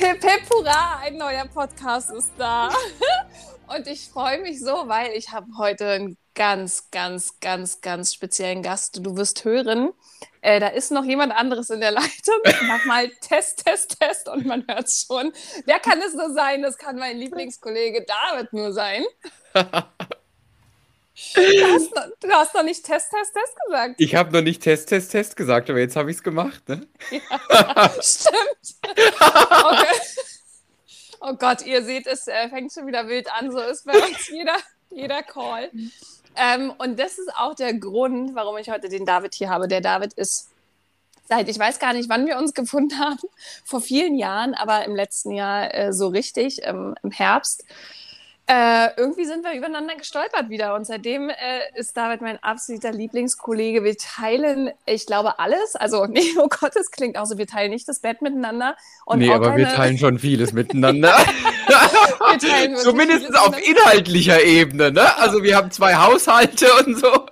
Hip hip hurra, ein neuer Podcast ist da. Und ich freue mich so, weil ich habe heute einen ganz, ganz, ganz, ganz speziellen Gast. Du wirst hören, äh, da ist noch jemand anderes in der Leitung. Mach mal Test, Test, Test und man hört es schon. Wer kann es nur sein? Das kann mein Lieblingskollege David nur sein. Du hast, noch, du hast noch nicht Test, Test, Test gesagt. Ich habe noch nicht Test, Test, Test gesagt, aber jetzt habe ich es gemacht, ne? Ja, stimmt. Okay. Oh Gott, ihr seht, es äh, fängt schon wieder wild an. So ist bei uns jeder, jeder Call. Ähm, und das ist auch der Grund, warum ich heute den David hier habe. Der David ist seit, ich weiß gar nicht, wann wir uns gefunden haben, vor vielen Jahren, aber im letzten Jahr äh, so richtig, ähm, im Herbst. Äh, irgendwie sind wir übereinander gestolpert wieder und seitdem äh, ist David mein absoluter Lieblingskollege. Wir teilen, ich glaube, alles. Also, nee, oh Gott, es klingt auch so, wir teilen nicht das Bett miteinander. Und nee, aber keine... wir teilen schon vieles miteinander. Zumindest auf inhaltlicher Ebene, ne? Also, wir haben zwei Haushalte und so.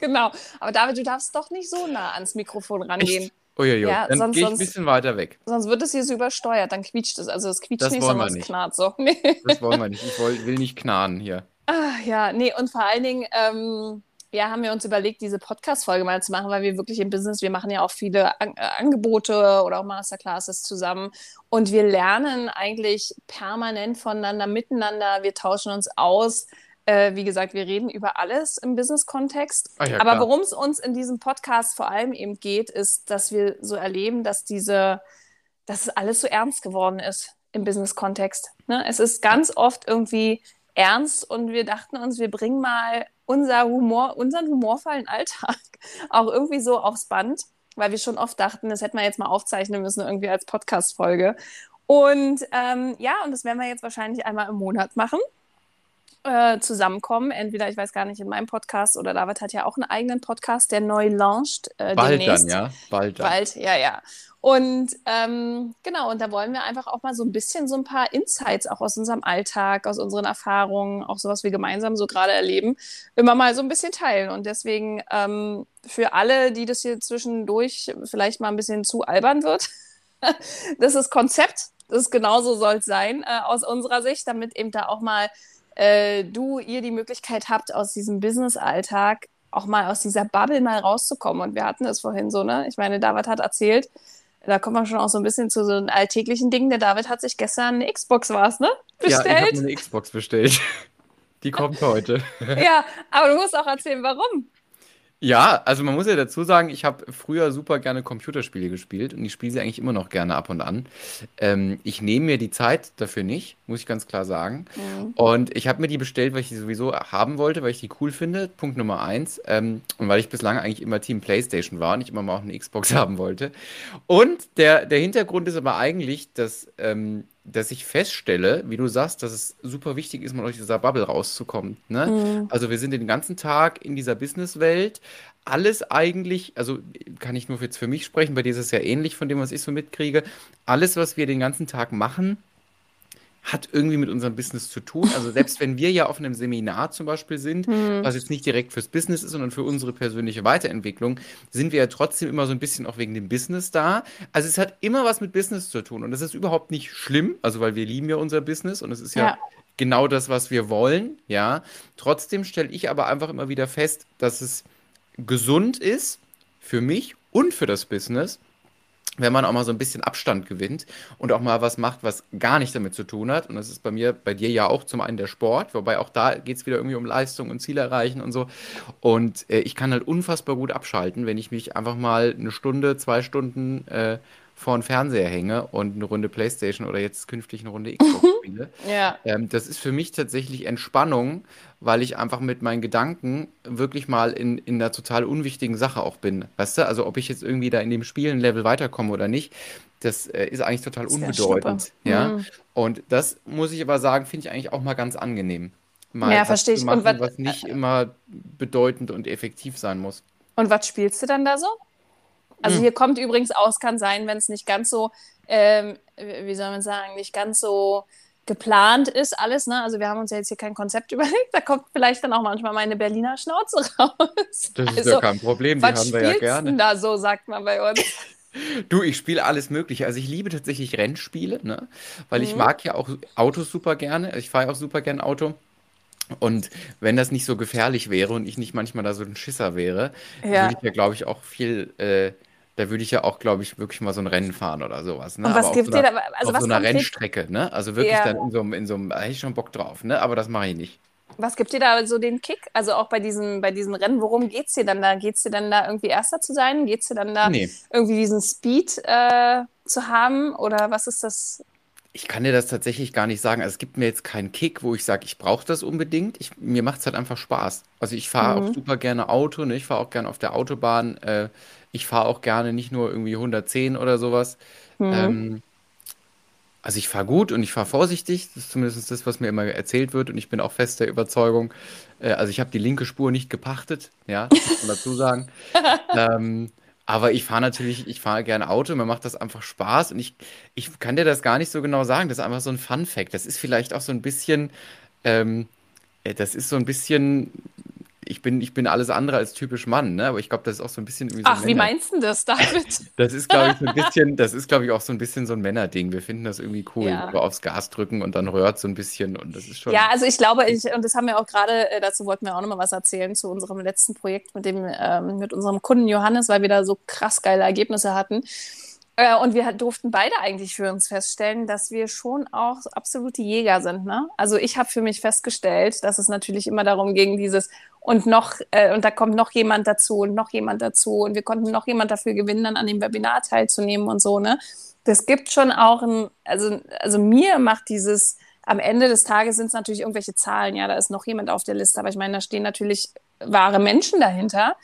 Genau. Aber David, du darfst doch nicht so nah ans Mikrofon rangehen. Echt? Uiuiui, ja, dann gehe ich ein bisschen weiter weg. Sonst wird es hier so übersteuert, dann quietscht es. Also es quietscht das nicht, sondern es knarrt so. Nee. Das wollen wir nicht. Ich will, will nicht knarren hier. Ah, ja, nee, und vor allen Dingen, ähm, ja, haben wir uns überlegt, diese Podcast-Folge mal zu machen, weil wir wirklich im Business, wir machen ja auch viele An äh, Angebote oder auch Masterclasses zusammen und wir lernen eigentlich permanent voneinander, miteinander, wir tauschen uns aus äh, wie gesagt, wir reden über alles im Business-Kontext. Ah, ja, Aber worum es uns in diesem Podcast vor allem eben geht, ist, dass wir so erleben, dass diese, dass es alles so ernst geworden ist im Business-Kontext. Ne? Es ist ganz oft irgendwie ernst und wir dachten uns, wir bringen mal unser Humor, unseren humorvollen Alltag auch irgendwie so aufs Band, weil wir schon oft dachten, das hätten wir jetzt mal aufzeichnen müssen, irgendwie als Podcast-Folge. Und ähm, ja, und das werden wir jetzt wahrscheinlich einmal im Monat machen äh, zusammenkommen. Entweder, ich weiß gar nicht, in meinem Podcast oder David hat ja auch einen eigenen Podcast, der neu launcht. Äh, Bald demnächst. dann, ja. Bald dann. Bald, ja, ja. Und ähm, genau, und da wollen wir einfach auch mal so ein bisschen so ein paar Insights auch aus unserem Alltag, aus unseren Erfahrungen, auch so was wir gemeinsam so gerade erleben, immer mal so ein bisschen teilen. Und deswegen ähm, für alle, die das hier zwischendurch vielleicht mal ein bisschen zu albern wird, das ist Konzept. Das ist genauso soll es sein äh, aus unserer Sicht, damit eben da auch mal äh, du, ihr die Möglichkeit habt, aus diesem Business-Alltag auch mal aus dieser Bubble mal rauszukommen. Und wir hatten es vorhin so, ne? Ich meine, David hat erzählt, da kommt man schon auch so ein bisschen zu so einem alltäglichen Ding. Der David hat sich gestern eine Xbox, war es, ne? Bestellt. Ja, ich habe eine Xbox bestellt. Die kommt heute. ja, aber du musst auch erzählen, warum. Ja, also man muss ja dazu sagen, ich habe früher super gerne Computerspiele gespielt und ich spiele sie eigentlich immer noch gerne ab und an. Ähm, ich nehme mir die Zeit dafür nicht, muss ich ganz klar sagen. Mhm. Und ich habe mir die bestellt, weil ich die sowieso haben wollte, weil ich die cool finde. Punkt Nummer eins. Ähm, und weil ich bislang eigentlich immer Team PlayStation war und ich immer mal auch eine Xbox haben wollte. Und der, der Hintergrund ist aber eigentlich, dass ähm, dass ich feststelle, wie du sagst, dass es super wichtig ist, mal aus dieser Bubble rauszukommen. Ne? Mhm. Also wir sind den ganzen Tag in dieser Businesswelt. Alles eigentlich, also kann ich nur jetzt für mich sprechen, bei dir ist es ja ähnlich von dem, was ich so mitkriege. Alles, was wir den ganzen Tag machen, hat irgendwie mit unserem Business zu tun. Also selbst wenn wir ja auf einem Seminar zum Beispiel sind, mhm. was jetzt nicht direkt fürs Business ist, sondern für unsere persönliche Weiterentwicklung, sind wir ja trotzdem immer so ein bisschen auch wegen dem Business da. Also es hat immer was mit Business zu tun und das ist überhaupt nicht schlimm, also weil wir lieben ja unser Business und es ist ja, ja genau das, was wir wollen, ja. Trotzdem stelle ich aber einfach immer wieder fest, dass es gesund ist für mich und für das Business, wenn man auch mal so ein bisschen Abstand gewinnt und auch mal was macht, was gar nicht damit zu tun hat. Und das ist bei mir, bei dir ja auch zum einen der Sport, wobei auch da geht es wieder irgendwie um Leistung und Ziel erreichen und so. Und äh, ich kann halt unfassbar gut abschalten, wenn ich mich einfach mal eine Stunde, zwei Stunden äh, vor den Fernseher hänge und eine Runde Playstation oder jetzt künftig eine Runde Xbox spiele. Ja. Ähm, das ist für mich tatsächlich Entspannung, weil ich einfach mit meinen Gedanken wirklich mal in, in einer total unwichtigen Sache auch bin. Weißt du, also ob ich jetzt irgendwie da in dem Spiel ein Level weiterkomme oder nicht, das äh, ist eigentlich total Das unbedeutend. Ja. Mhm. Und das muss ich aber sagen, finde ich eigentlich auch mal ganz angenehm. Mal Ja, was verstehe ich. machen, Und wat- was nicht immer bedeutend und effektiv sein muss. Und was spielst du dann da so? Also Hm. hier kommt übrigens aus, kann sein, wenn es nicht ganz so, ähm, wie soll man sagen, nicht ganz so geplant ist alles. Ne? Also wir haben uns ja jetzt hier kein Konzept überlegt. Da kommt vielleicht dann auch manchmal meine Berliner Schnauze raus. Das ist also, ja kein Problem, die haben wir ja gerne. da so, sagt man bei uns. Du, ich spiele alles Mögliche. Also ich liebe tatsächlich Rennspiele, ne? Weil ich Mhm. mag ja auch Autos super gerne. Ich fahre ja auch super gern Auto. Und wenn das nicht so gefährlich wäre und ich nicht manchmal da so ein Schisser wäre, Ja. würde ich ja, glaube ich, auch viel, äh, da würde ich ja auch, glaube ich, wirklich mal so ein Rennen fahren oder sowas. Ne? Und was gibt so dir einer, da, also auf was so einer Rennstrecke, ne? Also wirklich Ja. dann in so einem, in so einem, da hätte ich schon Bock drauf, ne? Aber das mache ich nicht. was gibt dir da so den Kick? Also auch bei diesen, bei diesen Rennen, worum geht's dir dann da? Geht's dir dann da irgendwie Erster zu sein? Geht's dir dann da Nee. irgendwie diesen Speed äh, zu haben? Oder was ist das? Ich kann dir das tatsächlich gar nicht sagen. Also es gibt mir jetzt keinen Kick, wo ich sage, ich brauche das unbedingt. Ich, mir macht es halt einfach Spaß. Also ich fahre auch Mhm. super gerne Auto, ne? Ich fahre auch gerne auf der Autobahn. Äh, ich fahre auch gerne nicht nur irgendwie 110 oder sowas. Mhm. Ähm, also ich fahre gut und ich fahre vorsichtig. Das ist zumindest das, was mir immer erzählt wird. Und ich bin auch fest der Überzeugung, äh, also ich habe die linke Spur nicht gepachtet, ja, das muss man dazu sagen. Ähm, aber ich fahre natürlich, ich fahre gerne Auto, mir macht das einfach Spaß und ich, ich kann dir das gar nicht so genau sagen. Das ist einfach so ein Fun-Fact. Das ist vielleicht auch so ein bisschen, ähm, äh, das ist so ein bisschen, ich bin, ich bin alles andere als typisch Mann, ne? Aber ich glaube, das ist auch so ein bisschen irgendwie so Ach, wie Männer. meinst du das, David? Das ist, glaube ich, so ein bisschen, das ist, glaube ich, auch so ein bisschen so ein Männerding. Wir finden das irgendwie cool. Ja. Aufs Gas drücken und dann röhrt so ein bisschen und das ist schon. Ja, also ich glaube, ich, und das haben wir auch gerade, äh, dazu wollten wir auch nochmal was erzählen zu unserem letzten Projekt mit dem, ähm, mit unserem Kunden Johannes, weil wir da so krass geile Ergebnisse hatten. Äh, und wir durften beide eigentlich für uns feststellen, dass wir schon auch absolute Jäger sind. Ne? Also ich habe für mich festgestellt, dass es natürlich immer darum ging, dieses und noch, äh, und da kommt noch jemand dazu und noch jemand dazu und wir konnten noch jemand dafür gewinnen, dann an dem Webinar teilzunehmen und so, ne? Das gibt schon auch ein, also, also mir macht dieses, am Ende des Tages sind es natürlich irgendwelche Zahlen, ja, da ist noch jemand auf der Liste, aber ich meine, da stehen natürlich wahre Menschen dahinter.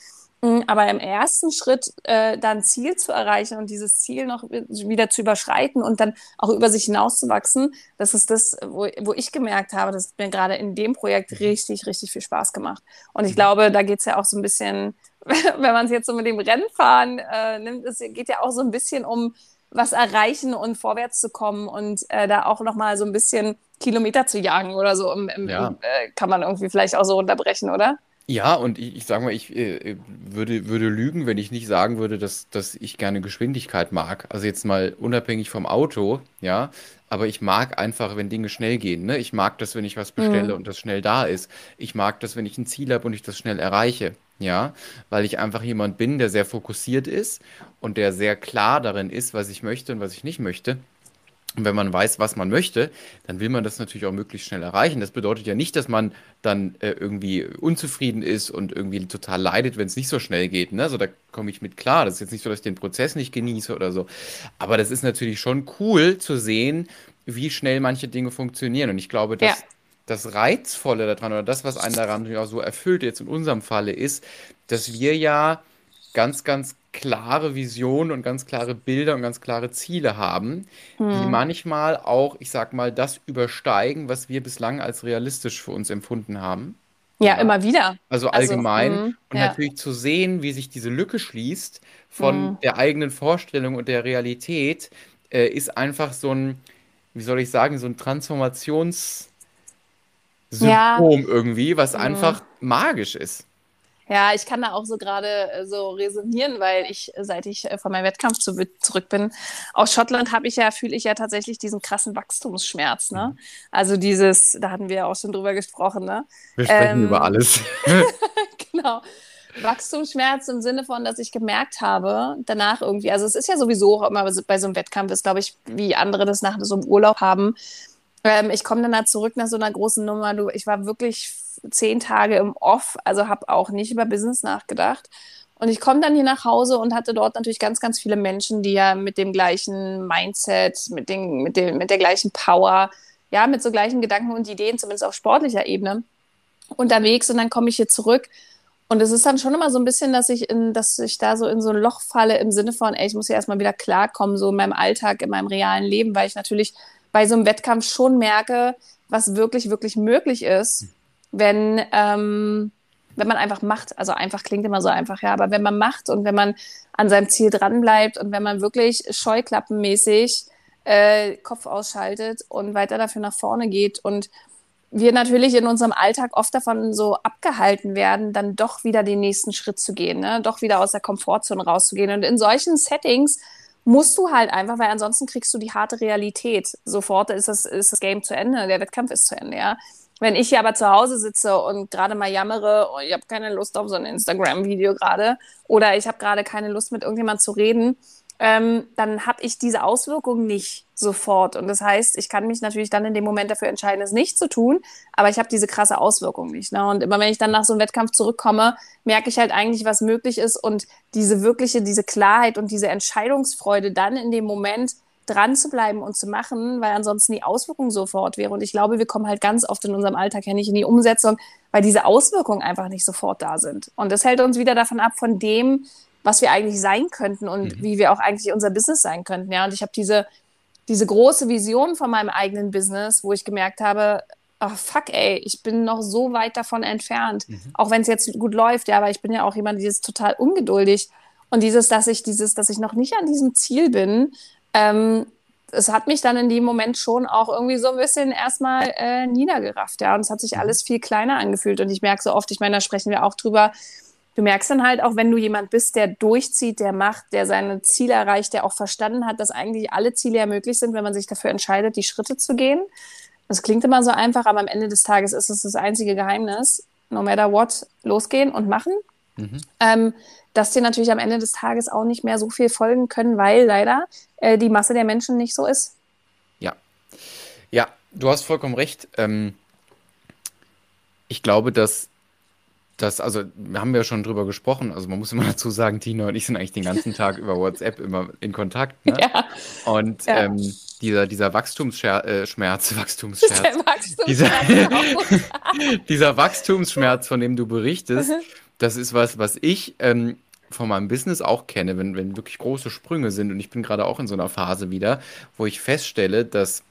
Mm, Aber im ersten Schritt äh, da ein Ziel zu erreichen und dieses Ziel noch wieder zu überschreiten und dann auch über sich hinauszuwachsen, das ist das, wo, wo ich gemerkt habe, das hat mir gerade in dem Projekt richtig, richtig viel Spaß gemacht. Und ich glaube, da geht es ja auch so ein bisschen, wenn man es jetzt so mit dem Rennfahren äh, nimmt, es geht ja auch so ein bisschen um was erreichen und vorwärts zu kommen und äh, da auch nochmal so ein bisschen Kilometer zu jagen oder so, im, im, Ja. im, äh, kann man irgendwie vielleicht auch so unterbrechen, oder? Ja, und ich, ich sage mal, ich äh, würde, würde lügen, wenn ich nicht sagen würde, dass, dass ich gerne Geschwindigkeit mag. Also jetzt mal unabhängig vom Auto, ja. Aber ich mag einfach, wenn Dinge schnell gehen. Ne? Ich mag das, wenn ich was bestelle Mhm. und das schnell da ist. Ich mag das, wenn ich ein Ziel habe und ich das schnell erreiche. Ja, weil ich einfach jemand bin, der sehr fokussiert ist und der sehr klar darin ist, was ich möchte und was ich nicht möchte. Und wenn man weiß, was man möchte, dann will man das natürlich auch möglichst schnell erreichen. Das bedeutet ja nicht, dass man dann äh, irgendwie unzufrieden ist und irgendwie total leidet, wenn es nicht so schnell geht. Ne? Also da komme ich mit klar. Das ist jetzt nicht so, dass ich den Prozess nicht genieße oder so. Aber das ist natürlich schon cool zu sehen, wie schnell manche Dinge funktionieren. Und ich glaube, dass Ja. das Reizvolle daran oder das, was einen daran natürlich auch so erfüllt, jetzt in unserem Falle ist, dass wir ja ganz, ganz klare Visionen und ganz klare Bilder und ganz klare Ziele haben, die Hm. manchmal auch, ich sag mal, das übersteigen, was wir bislang als realistisch für uns empfunden haben. Ja, Ja. immer wieder. Also Also, allgemein. mhm, Und ja. natürlich zu sehen, wie sich diese Lücke schließt von Mhm. der eigenen Vorstellung und der Realität, äh, ist einfach so ein, wie soll ich sagen, so ein Transformationssymptom Ja. irgendwie, was Mhm. einfach magisch ist. Ja, ich kann da auch so gerade äh, so resonieren, weil ich, äh, seit ich äh, von meinem Wettkampf zu, zurück bin, aus Schottland habe ich ja, fühle ich ja tatsächlich diesen krassen Wachstumsschmerz, Mhm. ne? Also dieses, da hatten wir ja auch schon drüber gesprochen, ne? Wir sprechen Ähm, über alles. Genau. Wachstumsschmerz im Sinne von, dass ich gemerkt habe, danach irgendwie, also es ist ja sowieso auch immer bei so einem Wettkampf, ist glaube ich, wie andere das nach so einem Urlaub haben. Ähm, ich komme dann da zurück nach so einer großen Nummer. Du, ich war wirklich zehn Tage im Off, also habe auch nicht über Business nachgedacht. Und ich komme dann hier nach Hause und hatte dort natürlich ganz, ganz viele Menschen, die ja mit dem gleichen Mindset, mit, den, mit, dem, mit der gleichen Power, ja, mit so gleichen Gedanken und Ideen, zumindest auf sportlicher Ebene, unterwegs. Und dann komme ich hier zurück. Und es ist dann schon immer so ein bisschen, dass ich, in, dass ich da so in so ein Loch falle im Sinne von, ey, ich muss ja erstmal wieder klarkommen, so in meinem Alltag, in meinem realen Leben, weil ich natürlich bei so einem Wettkampf schon merke, was wirklich, wirklich möglich ist, wenn, ähm, wenn man einfach macht. Also einfach klingt immer so einfach, ja, aber wenn man macht und wenn man an seinem Ziel dranbleibt und wenn man wirklich scheuklappenmäßig äh, Kopf ausschaltet und weiter dafür nach vorne geht und wir natürlich in unserem Alltag oft davon so abgehalten werden, dann doch wieder den nächsten Schritt zu gehen, ne? doch wieder aus der Komfortzone rauszugehen. Und in solchen Settings musst du halt einfach, weil ansonsten kriegst du die harte Realität. Sofort ist das, ist das Game zu Ende, der Wettkampf ist zu Ende, ja. Wenn ich hier aber zu Hause sitze und gerade mal jammere, oh, ich habe keine Lust auf so ein Instagram-Video gerade oder ich habe gerade keine Lust mit irgendjemand zu reden, ähm, dann habe ich diese Auswirkungen nicht sofort. Und das heißt, ich kann mich natürlich dann in dem Moment dafür entscheiden, es nicht zu tun, aber ich habe diese krasse Auswirkung nicht. Ne? Und immer wenn ich dann nach so einem Wettkampf zurückkomme, merke ich halt eigentlich, was möglich ist und diese wirkliche, diese Klarheit und diese Entscheidungsfreude dann in dem Moment dran zu bleiben und zu machen, weil ansonsten die Auswirkung sofort wäre. Und ich glaube, wir kommen halt ganz oft in unserem Alltag ja nicht in die Umsetzung, weil diese Auswirkungen einfach nicht sofort da sind. Und das hält uns wieder davon ab, von dem, was wir eigentlich sein könnten und mhm. wie wir auch eigentlich unser Business sein könnten. Ja, und ich habe diese, diese große Vision von meinem eigenen Business, wo ich gemerkt habe, oh fuck, ey, ich bin noch so weit davon entfernt. Mhm. Auch wenn es jetzt gut läuft, ja, aber ich bin ja auch jemand, die ist total ungeduldig. Und dieses, dass ich dieses, dass ich noch nicht an diesem Ziel bin, ähm, es hat mich dann in dem Moment schon auch irgendwie so ein bisschen erstmal äh, niedergerafft, ja. Und es hat sich mhm. alles viel kleiner angefühlt. Und ich merke so oft, ich meine, da sprechen wir auch drüber, du merkst dann halt auch, wenn du jemand bist, der durchzieht, der macht, der seine Ziele erreicht, der auch verstanden hat, dass eigentlich alle Ziele ja möglich sind, wenn man sich dafür entscheidet, die Schritte zu gehen. Das klingt immer so einfach, aber am Ende des Tages ist es das einzige Geheimnis. No matter what, losgehen und machen. Mhm. Ähm, dass dir natürlich am Ende des Tages auch nicht mehr so viel folgen können, weil leider äh, die Masse der Menschen nicht so ist. Ja. Ja, du hast vollkommen recht. Ähm, ich glaube, dass das, also wir haben ja schon drüber gesprochen, also man muss immer dazu sagen, Tina und ich sind eigentlich den ganzen Tag über WhatsApp immer in Kontakt. Ne? Ja. Und ja. Ähm, dieser, dieser Wachstumsschmerz, äh, Wachstumsschmerz, dieser, dieser Wachstumsschmerz, von dem du berichtest, mhm. das ist was, was ich ähm, von meinem Business auch kenne, wenn, wenn wirklich große Sprünge sind. Und ich bin gerade auch in so einer Phase wieder, wo ich feststelle, dass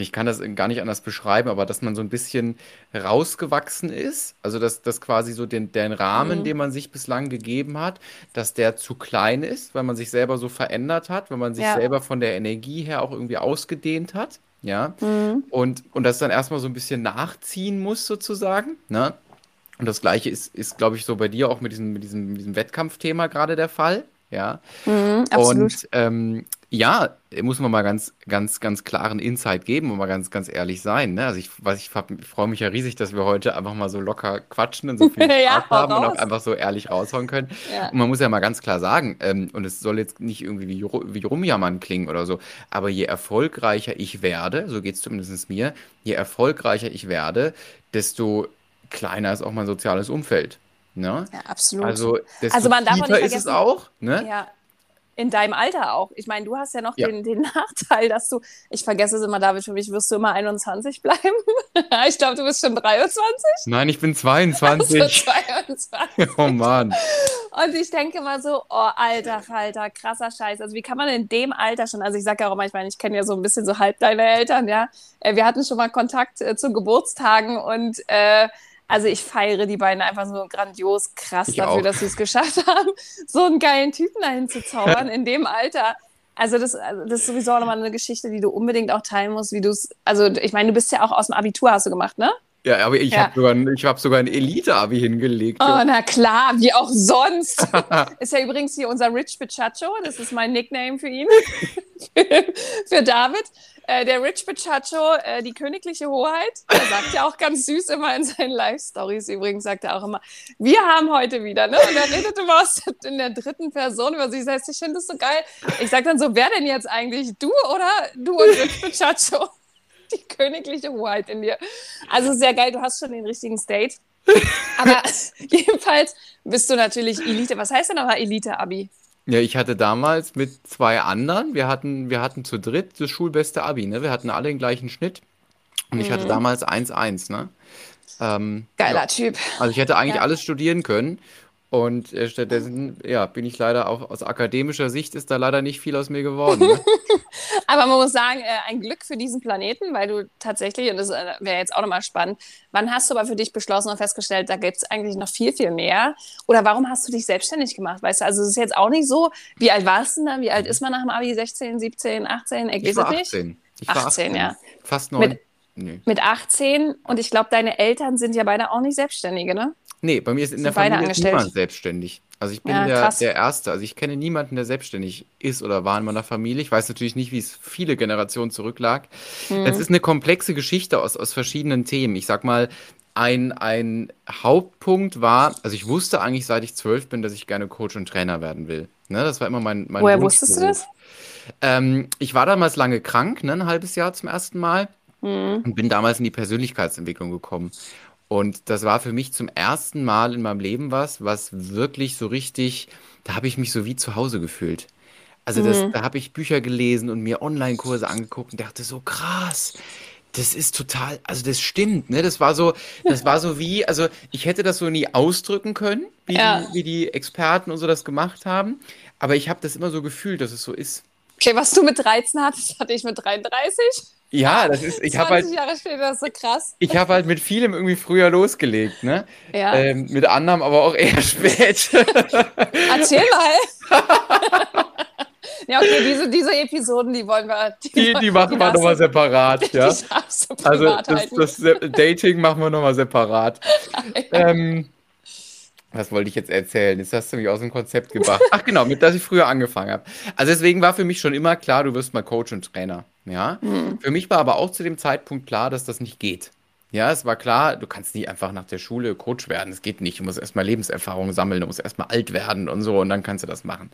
ich kann das gar nicht anders beschreiben, aber dass man so ein bisschen rausgewachsen ist. Also, dass, dass quasi so den, den Rahmen, mhm. den man sich bislang gegeben hat, dass der zu klein ist, weil man sich selber so verändert hat, weil man sich ja. selber von der Energie her auch irgendwie ausgedehnt hat. Ja. Mhm. Und, und das dann erstmal so ein bisschen nachziehen muss, sozusagen. Ne? Und das Gleiche ist, ist glaube ich, so bei dir auch mit diesem, mit diesem, mit diesem Wettkampfthema gerade der Fall. Ja. Mhm, und ähm, ja, muss man mal ganz, ganz, ganz klaren Insight geben und mal ganz, ganz ehrlich sein. Ne? Also ich, ich, ich freue mich ja riesig, dass wir heute einfach mal so locker quatschen und so viel Spaß ja, haben und auch einfach so ehrlich raushauen können. Ja. Und man muss ja mal ganz klar sagen, ähm, und es soll jetzt nicht irgendwie wie, wie rumjammern klingen oder so, aber je erfolgreicher ich werde, so geht es zumindest mir, je erfolgreicher ich werde, desto kleiner ist auch mein soziales Umfeld. Ne? Ja, absolut. Also, desto also man darf tiefer ist es auch. Ne? Ja, in deinem Alter auch. Ich meine, du hast ja noch ja. Den, den Nachteil, dass du, ich vergesse es immer, David, für mich wirst du immer 21 bleiben. ich glaube, du bist schon 23. Nein, ich bin 22. Also 22. oh Mann. Und ich denke mal so, oh, alter Falter, krasser Scheiß. Also wie kann man in dem Alter schon, also ich sage ja auch immer, ich meine, ich kenne ja so ein bisschen so halb deine Eltern, ja. Äh, wir hatten schon mal Kontakt äh, zu Geburtstagen und äh, also ich feiere die beiden einfach so grandios krass ich dafür, auch. dass sie es geschafft haben, so einen geilen Typen dahin zu zaubern in dem Alter. Also das, also das ist sowieso nochmal eine Geschichte, die du unbedingt auch teilen musst, wie du es, also ich meine, du bist ja auch aus dem Abitur hast du gemacht, ne? Ja, aber ich ja. habe sogar, hab sogar ein Elite-Abi hingelegt. Oh, na klar, wie auch sonst. ist ja übrigens hier unser Rich Pichacho, das ist mein Nickname für ihn, für David. Äh, der Rich Pichacho, äh, die königliche Hoheit, der sagt ja auch ganz süß immer in seinen Live-Stories, übrigens sagt er auch immer, wir haben heute wieder, ne? Und er redet immer aus, in der dritten Person über sich selbst. Ich finde das so geil. Ich sage dann so, wer denn jetzt eigentlich? Du oder du und Rich Pichacho? Die königliche Hoheit in dir. Also sehr geil, du hast schon den richtigen State. Aber jedenfalls bist du natürlich Elite. Was heißt denn aber Elite-Abi? Ja, ich hatte damals mit zwei anderen, wir hatten, wir hatten zu dritt das schulbeste Abi, ne? Wir hatten alle den gleichen Schnitt. Und ich hatte Mhm. damals 1-1, ne? Ähm, Geiler ja. Typ. Also ich hätte eigentlich Ja. alles studieren können. Und äh, stattdessen, ja, bin ich leider auch aus akademischer Sicht ist da leider nicht viel aus mir geworden. Ne? Aber man muss sagen, äh, ein Glück für diesen Planeten, weil du tatsächlich, und das äh, wäre jetzt auch nochmal spannend, wann hast du aber für dich beschlossen und festgestellt, da gibt es eigentlich noch viel, viel mehr? Oder warum hast du dich selbstständig gemacht? Weißt du, also es ist jetzt auch nicht so, wie alt warst du denn da? Wie alt ist man nach dem Abi? 16, 17, 18? Ich, Ich war es nicht. 18. Ich war 18, 18. ja. Fast Mit- neun. Nee. Mit 18 und ich glaube, deine Eltern sind ja beide auch nicht Selbstständige, ne? Nee, bei mir ist in Sind der beide Familie angestellt. niemand selbstständig. Also ich bin Ja, der, krass. der Erste. Also ich kenne niemanden, der selbstständig ist oder war in meiner Familie. Ich weiß natürlich nicht, wie es viele Generationen zurücklag. Hm. Es ist eine komplexe Geschichte aus, aus verschiedenen Themen. Ich sag mal, ein, ein Hauptpunkt war, also ich wusste eigentlich, seit ich zwölf bin, dass ich gerne Coach und Trainer werden will. Ne, das war immer mein, mein Woher wusstest du Wunschberuf. das? Ähm, ich war damals lange krank, ne, ein halbes Jahr zum ersten Mal Hm. und bin damals in die Persönlichkeitsentwicklung gekommen. Und das war für mich zum ersten Mal in meinem Leben was, was wirklich so richtig, da habe ich mich so wie zu Hause gefühlt. Also das, Mhm. da habe ich Bücher gelesen und mir Online-Kurse angeguckt und dachte so, krass, das ist total, also das stimmt, ne? Das war so, das war so wie, also ich hätte das so nie ausdrücken können, wie, Ja. die, wie die Experten und so das gemacht haben, aber ich habe das immer so gefühlt, dass es so ist. Okay, was du mit 13 hattest, hatte ich mit 33. Ja, das ist, ich habe 20 halt, Jahre später, das ist so krass. ich habe halt mit vielem irgendwie früher losgelegt, ne? Ja, Ähm, mit anderem aber auch eher spät. erzähl mal. ja, okay, diese, diese Episoden, die wollen wir. Die, die machen wir darfst nochmal separat, ja. Die du Also das, das Dating machen wir nochmal separat. Ähm, was wollte ich jetzt erzählen? Jetzt hast du mich aus dem Konzept gebracht. Ach genau, mit dass ich früher angefangen habe. Also deswegen war für mich schon immer klar, du wirst mal Coach und Trainer. Ja. Hm. Für mich war aber auch zu dem Zeitpunkt klar, dass das nicht geht. Ja, es war klar, du kannst nicht einfach nach der Schule Coach werden. Das geht nicht. Du musst erstmal Lebenserfahrung sammeln, du musst erstmal alt werden und so und dann kannst du das machen.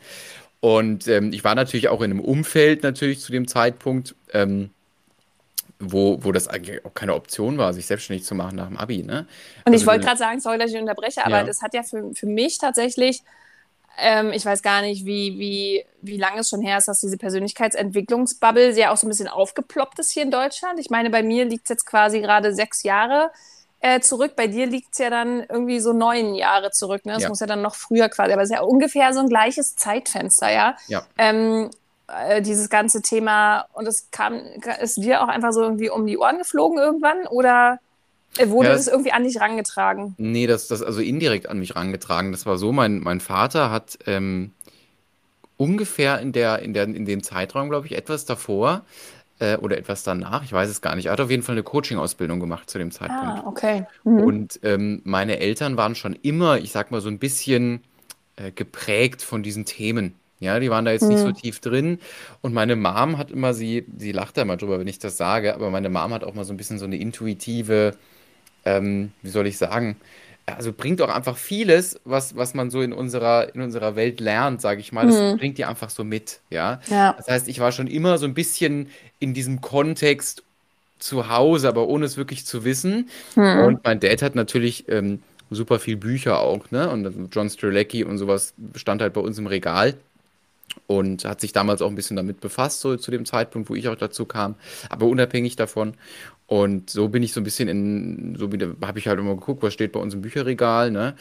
Und ähm, ich war natürlich auch in einem Umfeld natürlich zu dem Zeitpunkt, ähm, wo, wo das eigentlich auch keine Option war, sich selbstständig zu machen nach dem Abi, ne? Und ich Also wollte du- gerade sagen, sorry, dass ich unterbreche, aber Ja. das hat ja für, für mich tatsächlich, ähm, ich weiß gar nicht, wie, wie, wie lange es schon her ist, dass diese Persönlichkeitsentwicklungsbubble ja auch so ein bisschen aufgeploppt ist hier in Deutschland. Ich meine, bei mir liegt es jetzt quasi gerade sechs Jahre äh, zurück. Bei dir liegt es ja dann irgendwie so neun Jahre zurück. Ne? Das Ja. muss ja dann noch früher quasi, aber es ist ja ungefähr so ein gleiches Zeitfenster, ja. Ja. Ähm, äh, dieses ganze Thema und es kam, ist dir auch einfach so irgendwie um die Ohren geflogen irgendwann oder wurde Ja, das das- irgendwie an dich rangetragen? Nee, das, das also indirekt an mich rangetragen. Das war so, mein, mein Vater hat ähm, ungefähr in der, in der, in dem Zeitraum, glaube ich, etwas davor äh, oder etwas danach, ich weiß es gar nicht, er hat auf jeden Fall eine Coaching-Ausbildung gemacht zu dem Zeitpunkt. Ah, okay. Mhm. Und ähm, meine Eltern waren schon immer, ich sag mal, so ein bisschen äh, geprägt von diesen Themen. Ja, die waren da jetzt nicht so Mhm. tief drin. Und meine Mom hat immer, sie, sie lacht da mal drüber, wenn ich das sage, aber meine Mom hat auch mal so ein bisschen so eine intuitive, ähm, wie soll ich sagen, also bringt auch einfach vieles, was, was man so in unserer, in unserer Welt lernt, sage ich mal, das Mhm. bringt die einfach so mit, ja. Ja. Das heißt, ich war schon immer so ein bisschen in diesem Kontext zu Hause, aber ohne es wirklich zu wissen. Mhm. Und mein Dad hat natürlich ähm, super viel Bücher auch, ne? Und John Strzelecki und sowas stand halt bei uns im Regal und hat sich damals auch ein bisschen damit befasst, so zu dem Zeitpunkt, wo ich auch dazu kam, aber unabhängig davon. Und so bin ich so ein bisschen in, so habe ich halt immer geguckt, was steht bei uns im Bücherregal, ne?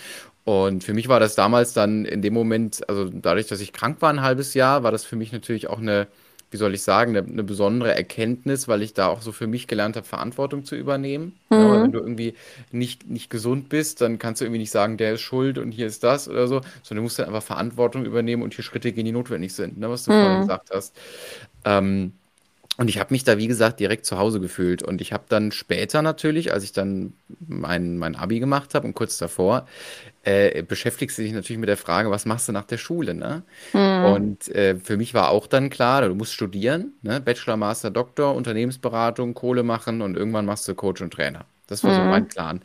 Und für mich war das damals dann in dem Moment, also dadurch, dass ich krank war ein halbes Jahr, war das für mich natürlich auch eine, wie soll ich sagen, eine, eine besondere Erkenntnis, weil ich da auch so für mich gelernt habe, Verantwortung zu übernehmen. Ja, Mhm. wenn du irgendwie nicht, nicht gesund bist, dann kannst du irgendwie nicht sagen, der ist schuld und hier ist das oder so, sondern du musst dann einfach Verantwortung übernehmen und hier Schritte gehen, die notwendig sind, ne, was du vorhin Mhm. gesagt hast. Ähm, und ich habe mich da, wie gesagt, direkt zu Hause gefühlt. Und ich habe dann später natürlich, als ich dann mein, mein Abi gemacht habe und kurz davor, äh, beschäftigst du dich natürlich mit der Frage, was machst du nach der Schule, ne? Mhm. Und äh, für mich war auch dann klar, du musst studieren, ne? Bachelor, Master, Doktor, Unternehmensberatung, Kohle machen und irgendwann machst du Coach und Trainer. Das war so Mhm. mein Plan.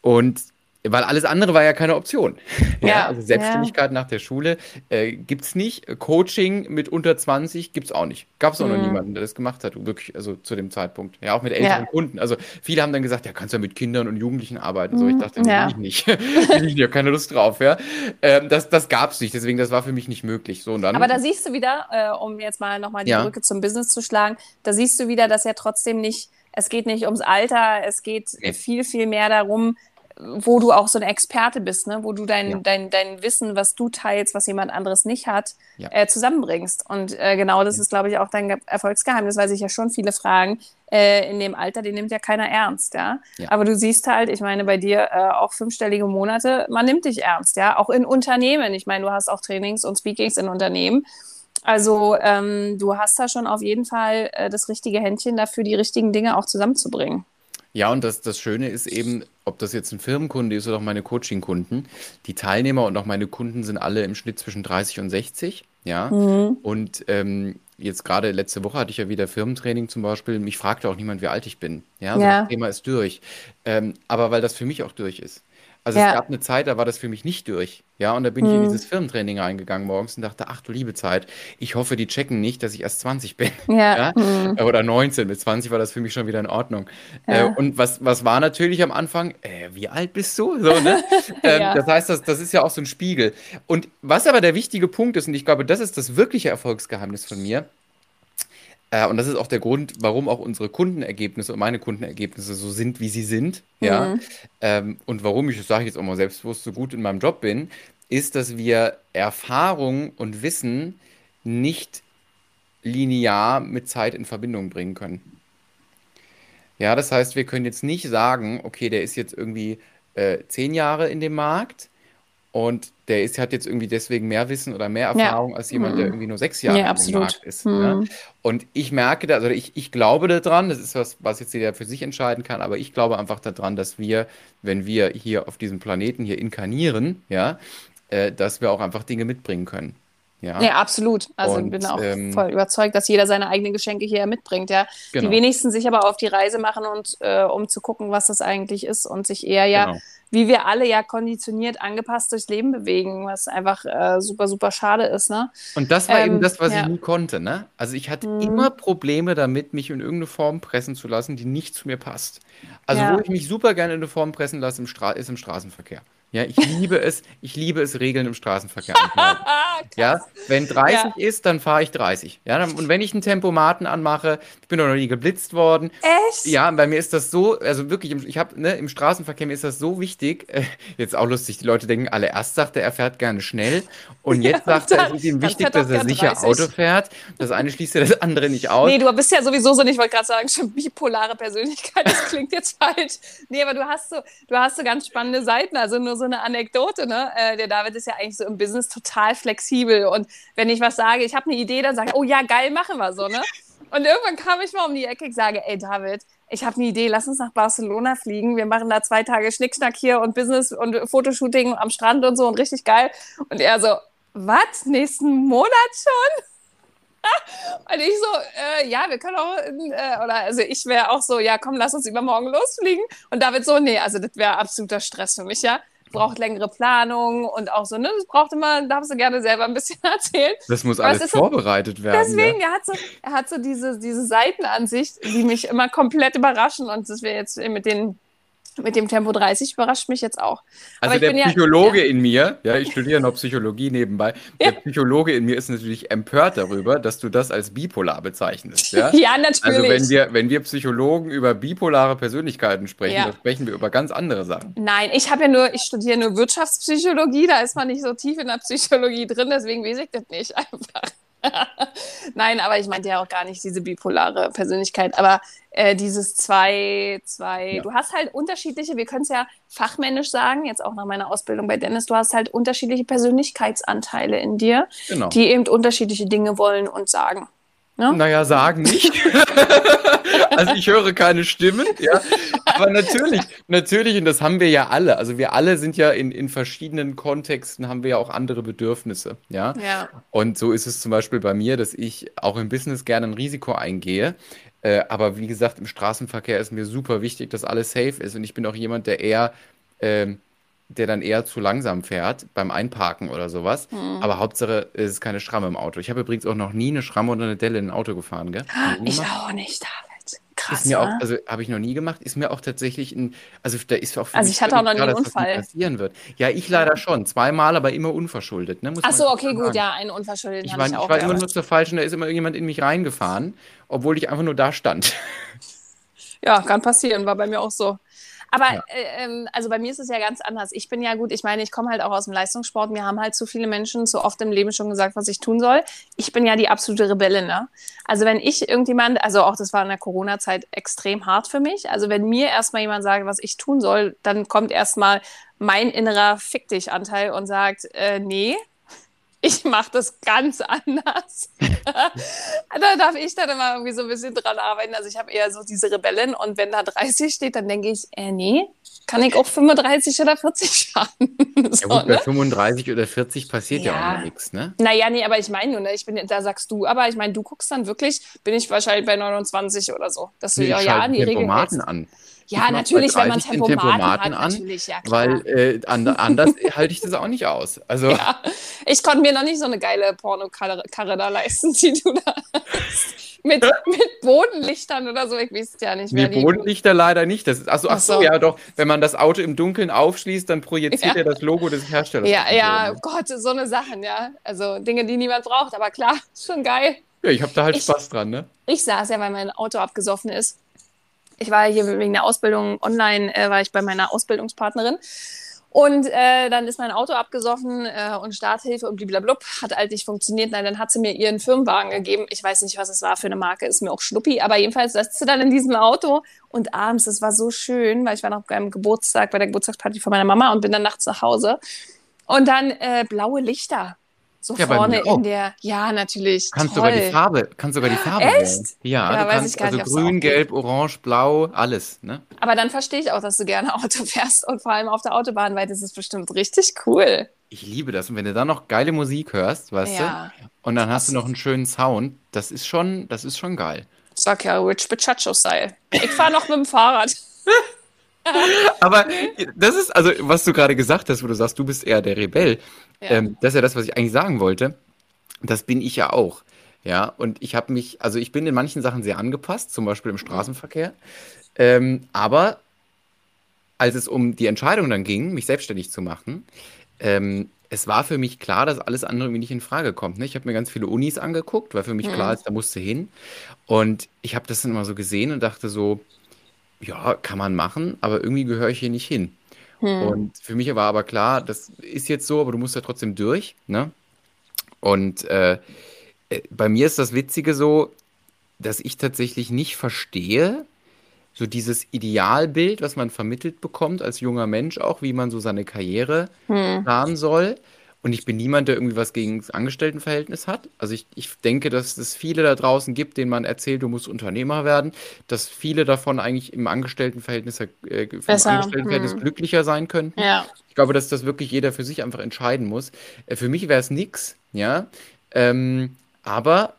Und weil alles andere war ja keine Option. Ja, Ja, also Selbstständigkeit nach der Schule äh, gibt es nicht. Coaching mit unter 20 gibt es auch nicht. Gab es auch noch Mhm. niemanden, der das gemacht hat, wirklich, also zu dem Zeitpunkt. Ja, auch mit älteren Ja. Kunden. Also viele haben dann gesagt, ja, kannst du ja mit Kindern und Jugendlichen arbeiten. So, ich Mhm, dachte, ja. will ich nicht. ich nicht, hab keine Lust drauf, ja. Ähm, das das gab es nicht, deswegen, das war für mich nicht möglich. So, und dann, Aber da siehst du wieder, äh, um jetzt mal nochmal die Ja. Brücke zum Business zu schlagen, da siehst du wieder, dass ja trotzdem nicht, es geht nicht ums Alter, es geht Nee. viel, viel mehr darum, wo du auch so ein Experte bist, ne? wo du dein, Ja. dein, dein Wissen, was du teilst, was jemand anderes nicht hat, Ja. äh, zusammenbringst. Und äh, genau das ist, glaube ich, auch dein Ge- Erfolgsgeheimnis, weil sich ja schon viele fragen, äh, in dem Alter, den nimmt ja keiner ernst, ja. Ja. Aber du siehst halt, ich meine, bei dir äh, auch fünfstellige Monate, man nimmt dich ernst, ja. Auch in Unternehmen. Ich meine, du hast auch Trainings und Speakings in Unternehmen. Also ähm, du hast da schon auf jeden Fall äh, das richtige Händchen dafür, die richtigen Dinge auch zusammenzubringen. Ja, und das, das Schöne ist eben, ob das jetzt ein Firmenkunde ist oder auch meine Coaching-Kunden, die Teilnehmer und auch meine Kunden sind alle im Schnitt zwischen 30 und 60, ja. Mhm. Und ähm, jetzt gerade letzte Woche hatte ich ja wieder Firmentraining zum Beispiel. Mich fragte auch niemand, wie alt ich bin. Ja, also Ja. das Thema ist durch. Ähm, aber weil das für mich auch durch ist. Also Ja. es gab eine Zeit, da war das für mich nicht durch. Ja, und da bin ich in Mhm. dieses Firmentraining reingegangen morgens und dachte, ach du liebe Zeit, ich hoffe, die checken nicht, dass ich erst 20 bin. Ja. Ja? Äh, Oder 19, mit 20 war das für mich schon wieder in Ordnung. Ja. Äh, und was, was war natürlich am Anfang? Äh, wie alt bist du? So, ne? ähm. Das heißt, das, das ist ja auch so ein Spiegel. Und was aber der wichtige Punkt ist, und ich glaube, das ist das wirkliche Erfolgsgeheimnis von mir, äh, und das ist auch der Grund, warum auch unsere Kundenergebnisse und meine Kundenergebnisse so sind, wie sie sind, ja, Mhm. ähm, und warum ich, das sage ich jetzt auch mal selbstbewusst, so gut in meinem Job bin, ist, dass wir Erfahrung und Wissen nicht linear mit Zeit in Verbindung bringen können. Ja, das heißt, wir können jetzt nicht sagen, okay, der ist jetzt irgendwie äh, zehn Jahre in dem Markt und der ist, hat jetzt irgendwie deswegen mehr Wissen oder mehr Ja. Erfahrung als jemand, der Mhm. irgendwie nur sechs Jahre Ja, absolut. Markt ist. Mhm. Ne? Und ich merke da, also ich, ich glaube daran, das ist was, was jetzt jeder für sich entscheiden kann, aber ich glaube einfach daran, dass wir, wenn wir hier auf diesem Planeten hier inkarnieren, ja, äh, dass wir auch einfach Dinge mitbringen können. Ja, Ja, absolut. Also Und, ich bin auch ähm, voll überzeugt, dass jeder seine eigenen Geschenke hier mitbringt, ja. genau. Die wenigsten sich aber auf die Reise machen und äh, um zu gucken, was das eigentlich ist und sich eher ja, Genau. Wie wir alle ja konditioniert, angepasst durchs Leben bewegen, was einfach äh, super, super schade ist, ne? Und das war eben Ähm, das, was ja. ich nie konnte, ne? Also ich hatte Mhm. immer Probleme damit, mich in irgendeine Form pressen zu lassen, die nicht zu mir passt. Also Ja. wo ich mich super gerne in eine Form pressen lasse, im ist im Straßenverkehr. Ja, ich liebe es, ich liebe es, Regeln im Straßenverkehr anzuhalten. Ja, wenn 30 ist, dann fahre ich 30. Ja, dann, und wenn ich einen Tempomaten anmache, ich bin doch noch nie geblitzt worden. Echt? Ja, bei mir ist das so, also wirklich, im- ich habe, ne, im Straßenverkehr mir ist das so wichtig. Äh, jetzt auch lustig, die Leute denken alle, erst sagt er, er fährt gerne schnell und jetzt Ja, sagt er, es ist ihm wichtig, dass er sicher 30. Auto fährt. Das eine schließt ja das andere nicht aus. Nee, du bist ja sowieso so, ich wollte gerade sagen, schon bipolare Persönlichkeit, das klingt jetzt falsch. Nee, aber du hast so, du hast so ganz spannende Seiten, also nur so eine Anekdote, ne? Äh, der David ist ja eigentlich so im Business total flexibel und wenn ich was sage, ich habe eine Idee, dann sage ich, oh ja, geil, machen wir so, ne? Und irgendwann kam ich mal um die Ecke, ich sage, ey David, ich habe eine Idee, lass uns nach Barcelona fliegen. Wir machen da zwei Tage Schnickschnack hier und Business und Fotoshooting am Strand und so und richtig geil. Und er so, was? Nächsten Monat schon? Und ich so, äh, ja, wir können auch, äh, oder also ich wäre auch so, ja, komm, lass uns übermorgen losfliegen. Und David so, nee, also das wäre absoluter Stress für mich, ja. Braucht längere Planung und auch so, ne, das braucht immer, darfst du gerne selber ein bisschen erzählen. Das muss alles ist so- vorbereitet werden. Deswegen, ja. er hat so, er hat so diese, diese Seitenansicht, die mich immer komplett überraschen. Und das wäre jetzt mit den, mit dem Tempo 30 überrascht mich jetzt auch. Also ich der bin ja- Psychologe in mir, ja, ich studiere noch Psychologie nebenbei, der Psychologe in mir ist natürlich empört darüber, dass du das als bipolar bezeichnest, ja. Ja, natürlich. Also wenn wir, wenn wir Psychologen über bipolare Persönlichkeiten sprechen, Ja. dann sprechen wir über ganz andere Sachen. Nein, ich habe ja nur, ich studiere nur Wirtschaftspsychologie, da ist man nicht so tief in der Psychologie drin, deswegen weiß ich das nicht einfach. Nein, aber ich meinte ja auch gar nicht diese bipolare Persönlichkeit, aber äh, dieses zwei, zwei, Ja. du hast halt unterschiedliche, wir können es ja fachmännisch sagen, jetzt auch nach meiner Ausbildung bei Dennis, du hast halt unterschiedliche Persönlichkeitsanteile in dir, Genau. die eben unterschiedliche Dinge wollen und sagen. Ne? Naja, sagen nicht. also ich höre keine Stimmen, ja. Aber natürlich, natürlich, und das haben wir ja alle. Also wir alle sind ja in, in verschiedenen Kontexten, haben wir ja auch andere Bedürfnisse, ja. Ja. Und so ist es zum Beispiel bei mir, dass ich auch im Business gerne ein Risiko eingehe. Äh, aber wie gesagt, im Straßenverkehr ist mir super wichtig, dass alles safe ist. Und ich bin auch jemand, der eher ähm, der dann eher zu langsam fährt beim Einparken oder sowas. Mhm. Aber Hauptsache, es ist keine Schramme im Auto. Ich habe übrigens auch noch nie eine Schramme oder eine Delle in ein Auto gefahren, gell? Ich auch nicht, David. Krass. Ist mir auch, also habe ich noch nie gemacht, ist mir auch tatsächlich ein, also da ist auch für Also ich hatte auch noch nie einen Unfall. passieren wird. Ja, ich leider schon. Zweimal, aber immer unverschuldet. Ne? Ach so, okay, gut, ja, einen unverschuldet. Ich, war, ich, ich war immer nur zur falschen, da ist immer irgendjemand in mich reingefahren, obwohl ich einfach nur da stand. Ja, kann passieren, war bei mir auch so. Aber ja. äh, ähm, also bei mir ist es ja ganz anders. Ich bin ja gut, ich meine, ich komme halt auch aus dem Leistungssport. Mir haben halt zu viele Menschen zu oft im Leben schon gesagt, was ich tun soll. Ich bin ja die absolute Rebelle, ne? Also wenn ich irgendjemand, also auch das war in der Corona-Zeit extrem hart für mich. Also wenn mir erstmal jemand sagt, was ich tun soll, dann kommt erstmal mein innerer Fick dich Anteil und sagt, äh, nee, ich mache das ganz anders. da darf ich dann immer irgendwie so ein bisschen dran arbeiten. Also ich habe eher so diese Rebellen und wenn da 30 steht, dann denke ich, äh, nee, kann ich auch 35 oder 40 fahren. so, ja gut, bei 35 ne? oder 40 passiert ja, ja auch nichts, ne? Naja, nee, aber ich meine nur, ne, ich bin, da sagst du, aber ich meine, du guckst dann wirklich, bin ich wahrscheinlich bei 29 oder so. Dass du nee, ja, ja die Regeln an. Ja, natürlich, wenn man Tempomaten, Tempomaten hat, an, ja, weil äh, anders halte ich das auch nicht aus. Also, ja, ich konnte mir noch nicht so eine geile Pornokarre da leisten, die du da hast. Mit, mit Bodenlichtern oder so, ich weiß ja nicht mehr. Nee, Bodenlichter leider nicht. Das ist, achso, ach so, ja doch, wenn man das Auto im Dunkeln aufschließt, dann projiziert ja. er das Logo des Herstellers. Ja, ja, oh Gott, so eine Sachen, ja. Also Dinge, die niemand braucht, aber klar, schon geil. Ja, ich habe da halt ich, Spaß dran, ne? Ich saß ja, weil mein Auto abgesoffen ist ich war hier wegen der Ausbildung online, äh, war ich bei meiner Ausbildungspartnerin. Und äh, dann ist mein Auto abgesoffen äh, und Starthilfe und blablabla hat halt nicht funktioniert. Nein, dann hat sie mir ihren Firmenwagen gegeben. Ich weiß nicht, was es war für eine Marke, ist mir auch schnuppi. Aber jedenfalls saß sie dann in diesem Auto und abends, das war so schön, weil ich war noch beim Geburtstag, bei der Geburtstagsparty von meiner Mama und bin dann nachts nach Hause. Und dann äh, blaue Lichter so ja, vorne in der, ja, natürlich. Kannst toll. sogar die Farbe, kannst sogar die Farbe Echt? Wählen. Ja, ja du kannst also nicht, grün, gelb, orange, blau, alles, ne? Aber dann verstehe ich auch, dass du gerne Auto fährst und vor allem auf der Autobahn, weil das ist bestimmt richtig cool. Ich liebe das. Und wenn du dann noch geile Musik hörst, weißt ja. du, und dann hast du noch einen schönen Sound, das ist schon, das ist schon geil. Sag ja, Rich Pichacho-Style. Ich fahre noch mit dem Fahrrad. Aber das ist, also, was du gerade gesagt hast, wo du sagst, du bist eher der Rebell. Ja. Ähm, das ist ja das, was ich eigentlich sagen wollte. Das bin ich ja auch. Ja, und ich habe mich, also ich bin in manchen Sachen sehr angepasst, zum Beispiel im Straßenverkehr. Ähm, aber als es um die Entscheidung dann ging, mich selbstständig zu machen, ähm, es war für mich klar, dass alles andere irgendwie nicht in Frage kommt. Ne? Ich habe mir ganz viele Unis angeguckt, weil für mich mhm. klar ist, da musste hin. Und ich habe das dann immer so gesehen und dachte so, ja, kann man machen, aber irgendwie gehöre ich hier nicht hin. Hm. Und für mich war aber klar, das ist jetzt so, aber du musst ja trotzdem durch. Ne? Und äh, äh, bei mir ist das Witzige so, dass ich tatsächlich nicht verstehe, so dieses Idealbild, was man vermittelt bekommt als junger Mensch auch, wie man so seine Karriere hm. planen soll. Und ich bin niemand, der irgendwie was gegen das Angestelltenverhältnis hat. Also ich, ich denke, dass es viele da draußen gibt, denen man erzählt, du musst Unternehmer werden, dass viele davon eigentlich im Angestelltenverhältnis, äh, Angestelltenverhältnis hm. glücklicher sein könnten. Ja. Ich glaube, dass das wirklich jeder für sich einfach entscheiden muss. Äh, für mich wäre es nichts, ja. Ähm, aber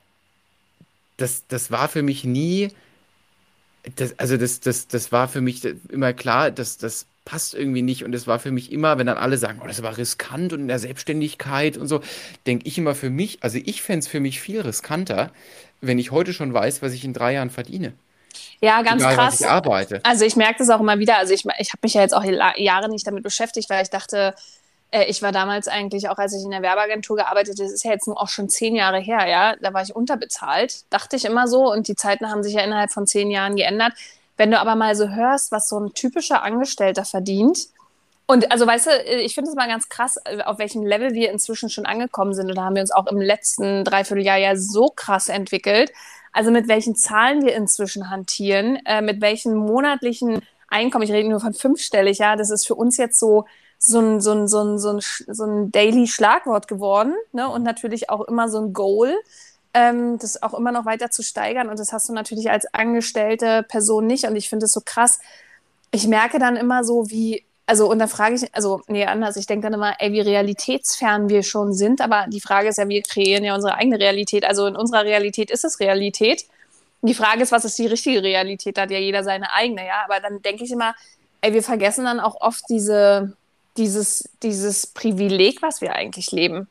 das, das war für mich nie, das, also das, das, das war für mich immer klar, dass das passt irgendwie nicht. Und es war für mich immer, wenn dann alle sagen, oh, das war riskant und in der Selbstständigkeit und so, denke ich immer für mich, also ich fände es für mich viel riskanter, wenn ich heute schon weiß, was ich in drei Jahren verdiene. Ja, ganz Egal, krass. ich arbeite. Also ich merke das auch immer wieder. Also ich, ich habe mich ja jetzt auch Jahre nicht damit beschäftigt, weil ich dachte, äh, ich war damals eigentlich, auch als ich in der Werbeagentur gearbeitet das ist ja jetzt auch schon zehn Jahre her, ja, da war ich unterbezahlt, dachte ich immer so. Und die Zeiten haben sich ja innerhalb von zehn Jahren geändert. Wenn du aber mal so hörst, was so ein typischer Angestellter verdient, und also weißt du, ich finde es mal ganz krass, auf welchem Level wir inzwischen schon angekommen sind. Und da haben wir uns auch im letzten Dreivierteljahr ja so krass entwickelt. Also mit welchen Zahlen wir inzwischen hantieren, äh, mit welchen monatlichen Einkommen, ich rede nur von fünfstellig, ja, das ist für uns jetzt so, so ein, so ein, so ein, so ein, so ein Daily Schlagwort geworden. Ne? Und natürlich auch immer so ein Goal ähm, das auch immer noch weiter zu steigern. Und das hast du natürlich als angestellte Person nicht. Und ich finde es so krass. Ich merke dann immer so, wie, also, und da frage ich, also, nee, anders. Ich denke dann immer, ey, wie realitätsfern wir schon sind. Aber die Frage ist ja, wir kreieren ja unsere eigene Realität. Also, in unserer Realität ist es Realität. Die Frage ist, was ist die richtige Realität? Da hat ja jeder seine eigene, ja. Aber dann denke ich immer, ey, wir vergessen dann auch oft diese, dieses, dieses Privileg, was wir eigentlich leben.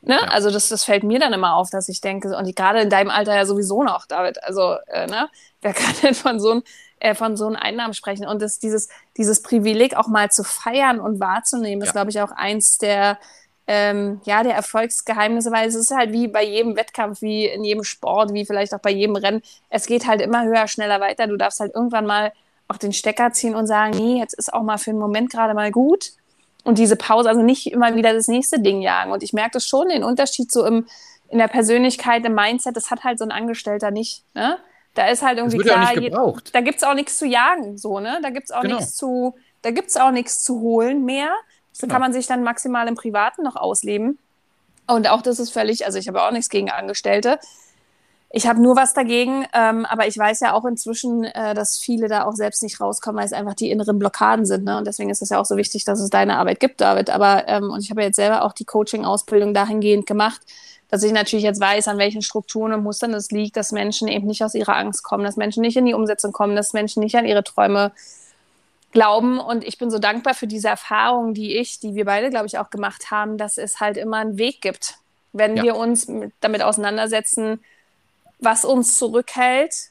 Ne? Ja. Also das, das fällt mir dann immer auf, dass ich denke, und gerade in deinem Alter ja sowieso noch, David, also äh, ne? wer kann denn von so einem äh, von so einem Einnahmen sprechen. Und das, dieses, dieses Privileg auch mal zu feiern und wahrzunehmen, ist, glaube ich, auch eins der, ähm, ja, der Erfolgsgeheimnisse, weil es ist halt wie bei jedem Wettkampf, wie in jedem Sport, wie vielleicht auch bei jedem Rennen. Es geht halt immer höher, schneller weiter. Du darfst halt irgendwann mal auch den Stecker ziehen und sagen, nee, jetzt ist auch mal für einen Moment gerade mal gut. Und diese Pause, also nicht immer wieder das nächste Ding jagen. Und ich merke das schon, den Unterschied so im, in der Persönlichkeit, im Mindset, das hat halt so ein Angestellter nicht. Ne? Da ist halt irgendwie klar, ja da gibt es auch nichts zu jagen, so, ne? Da gibt es auch genau. nichts zu, da gibt es auch nichts zu holen mehr. So genau. kann man sich dann maximal im Privaten noch ausleben. Und auch das ist völlig, also ich habe auch nichts gegen Angestellte. Ich habe nur was dagegen, ähm, aber ich weiß ja auch inzwischen, äh, dass viele da auch selbst nicht rauskommen, weil es einfach die inneren Blockaden sind. Ne? Und deswegen ist es ja auch so wichtig, dass es deine Arbeit gibt, David. Aber ähm, und ich habe ja jetzt selber auch die Coaching-Ausbildung dahingehend gemacht, dass ich natürlich jetzt weiß, an welchen Strukturen und Mustern es liegt, dass Menschen eben nicht aus ihrer Angst kommen, dass Menschen nicht in die Umsetzung kommen, dass Menschen nicht an ihre Träume glauben. Und ich bin so dankbar für diese Erfahrung, die ich, die wir beide, glaube ich, auch gemacht haben, dass es halt immer einen Weg gibt, wenn ja. wir uns damit auseinandersetzen, was uns zurückhält.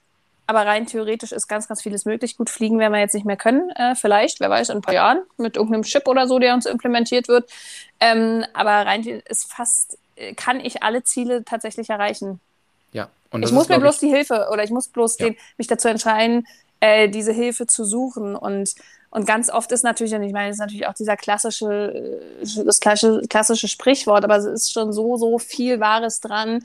Aber rein theoretisch ist ganz, ganz vieles möglich. Gut, fliegen werden wir jetzt nicht mehr können, äh, vielleicht, wer weiß, in ein paar Jahren mit irgendeinem Chip oder so, der uns implementiert wird. Ähm, aber rein ist fast kann ich alle Ziele tatsächlich erreichen. Ja. Und ich muss ist, mir bloß ich, die Hilfe oder ich muss bloß ja. den, mich dazu entscheiden, äh, diese Hilfe zu suchen. Und, und ganz oft ist natürlich, und ich meine, es ist natürlich auch dieser klassische, äh, das klassische, klassische Sprichwort, aber es ist schon so, so viel Wahres dran.